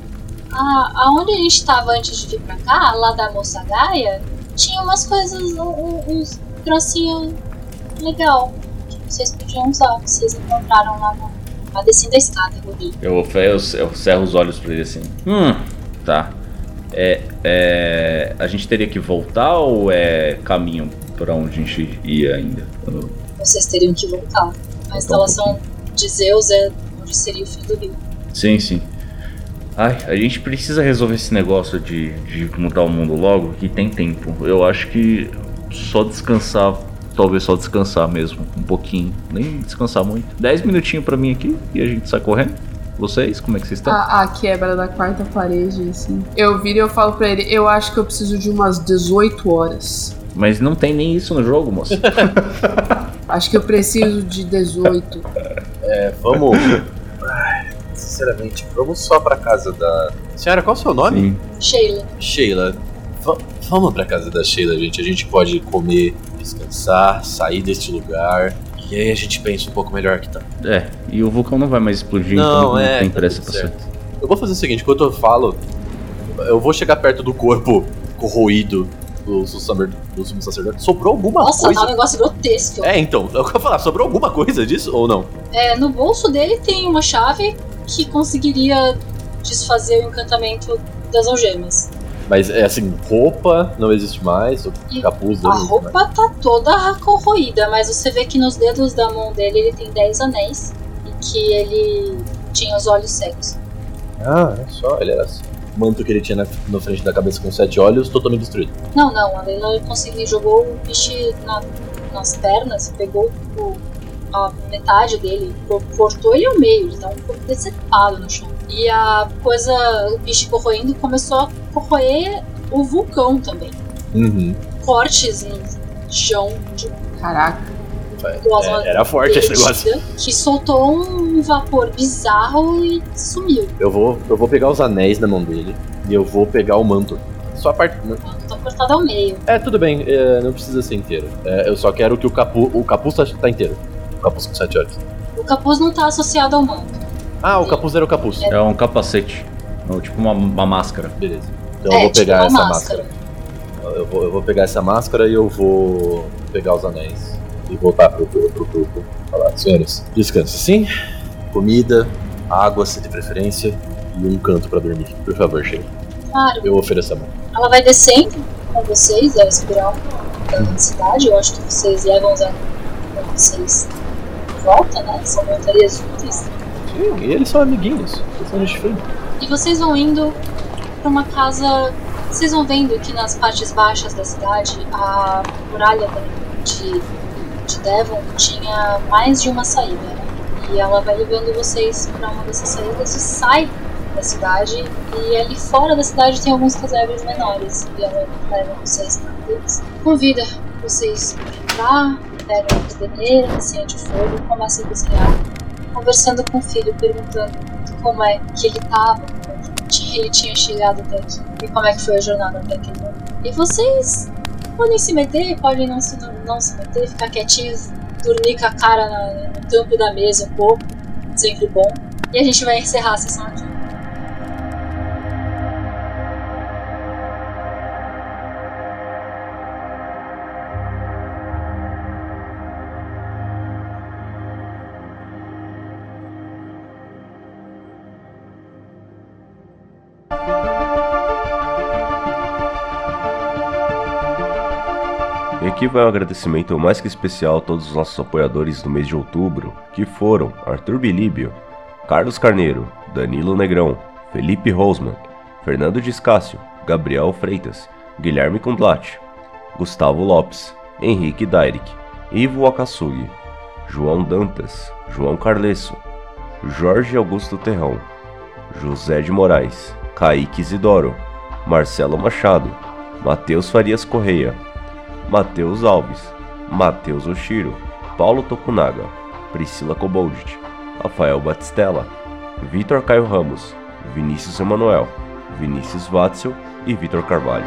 a, aonde a gente tava antes de vir pra cá, lá da moça Gaia, tinha umas coisas, uns trocinhos legal que vocês podiam usar, que vocês encontraram lá na, na descida da escada, eu vi. Eu, eu, eu cerro os olhos pra ele assim. Hum, tá. É, é, a gente teria que voltar ou é caminho pra onde a gente ia ainda? Vocês teriam que voltar. A instalação de Zeus é onde seria o fim do rio. Sim, sim. Ai, a gente precisa resolver esse negócio de, de mudar o mundo logo, que tem tempo. Eu acho que só descansar, talvez só descansar mesmo, um pouquinho. Nem descansar muito. 10 minutinhos pra mim aqui e a gente sai correndo. Vocês, como é que vocês estão? A, a quebra da quarta parede, assim. Eu viro e eu falo pra ele, eu acho que eu preciso de umas 18 horas. Mas não tem nem isso no jogo, moça. <laughs> Acho que eu preciso de 18. É, vamos. Sinceramente, vamos só pra casa da. Senhora, qual é o seu nome? Sim. Sheila, Sheila. Va- vamos pra casa da Sheila, gente. A gente pode comer, descansar, sair deste lugar. E aí a gente pensa um pouco melhor que tá. É, e o vulcão não vai mais explodir, Não, então não é, tem tá pressa pra certo. Eu vou fazer o seguinte, enquanto eu falo, eu vou chegar perto do corpo corroído do, do, sumo sacerdote. Sobrou alguma nossa, coisa? tá um negócio grotesco. É, então, eu quero falar, sobrou alguma coisa disso ou não? É, no bolso dele tem uma chave que conseguiria desfazer o encantamento das algemas. Mas é assim, roupa não existe mais, o capuz A não existe mais. roupa tá toda corroída, mas você vê que nos dedos da mão dele ele tem 10 anéis e que ele tinha os olhos cegos. Ah, é só, ele era assim. O manto que ele tinha na, na frente da cabeça com sete olhos, totalmente destruído. Não, não, a Leila conseguiu, jogou o bicho na- nas pernas, pegou o- a metade dele, co- cortou ele ao meio, ele tava um pouco decepado no chão. E a coisa, o bicho corroendo, começou a corroer o vulcão também. Uhum. Cortes em chão de Caraca. É, era forte esse negócio. que soltou um vapor bizarro e sumiu. Eu vou, eu vou pegar os anéis na mão dele e eu vou pegar o manto. Só a parte. O manto tá cortado ao meio. É, tudo bem, é, não precisa ser inteiro. É, eu só quero que o, capu, o capuz tá, tá inteiro. O capuz com sete olhos. O capuz não tá associado ao manto. Ah, o capuz era o capuz. É um capacete. Ou tipo uma, uma máscara. Beleza. Então é, eu vou tipo pegar uma essa máscara. máscara. Eu vou, eu vou pegar essa máscara e eu vou pegar os anéis. E voltar pro, pro, pro grupo. Falar, senhores, descanse sim. Comida, água, se de preferência. E um canto pra dormir. Por favor, Sheila. Claro, Eu ofereço a mão. ela vai descendo com vocês, a espiral da cidade. Eu acho que vocês levam os anéis com vocês de volta, né? São montarias úteis. E eles são amiguinhos. Eles são gente fina. E vocês vão indo pra uma casa. Vocês vão vendo que nas partes baixas da cidade a muralha de, de Devon tinha mais de uma saída. E ela vai levando vocês pra uma dessas saídas e sai da cidade. E ali fora da cidade tem alguns casebres menores. E ela leva vocês um deles. Convida vocês a entrar, pegam a cadeneira, acende o fogo e começam a cozinhar. Conversando com o filho, perguntando como é que ele tava, como é que ele tinha chegado até aqui e como é que foi a jornada até momento. E vocês podem se meter, podem não se, não se meter, ficar quietinhos, dormir com a cara na- no tampo da mesa um pouco, sempre bom. E a gente vai encerrar a sessão aqui. Aqui vai um agradecimento mais que especial a todos os nossos apoiadores do mês de outubro, que foram Arthur Bilíbio, Carlos Carneiro, Danilo Negrão, Felipe Rosman, Fernando Discácio, Gabriel Freitas, Guilherme Kundlat, Gustavo Lopes, Henrique Dairick, Ivo Akasugi, João Dantas, João Carlesso, Jorge Augusto Terrão, José de Moraes, Kaique Isidoro, Marcelo Machado, Matheus Farias Correia, Matheus Alves, Matheus Oshiro, Paulo Tokunaga, Priscila Koboldit, Rafael Batistella, Vitor Caio Ramos, Vinícius Emanuel, Vinícius Watzel e Vitor Carvalho.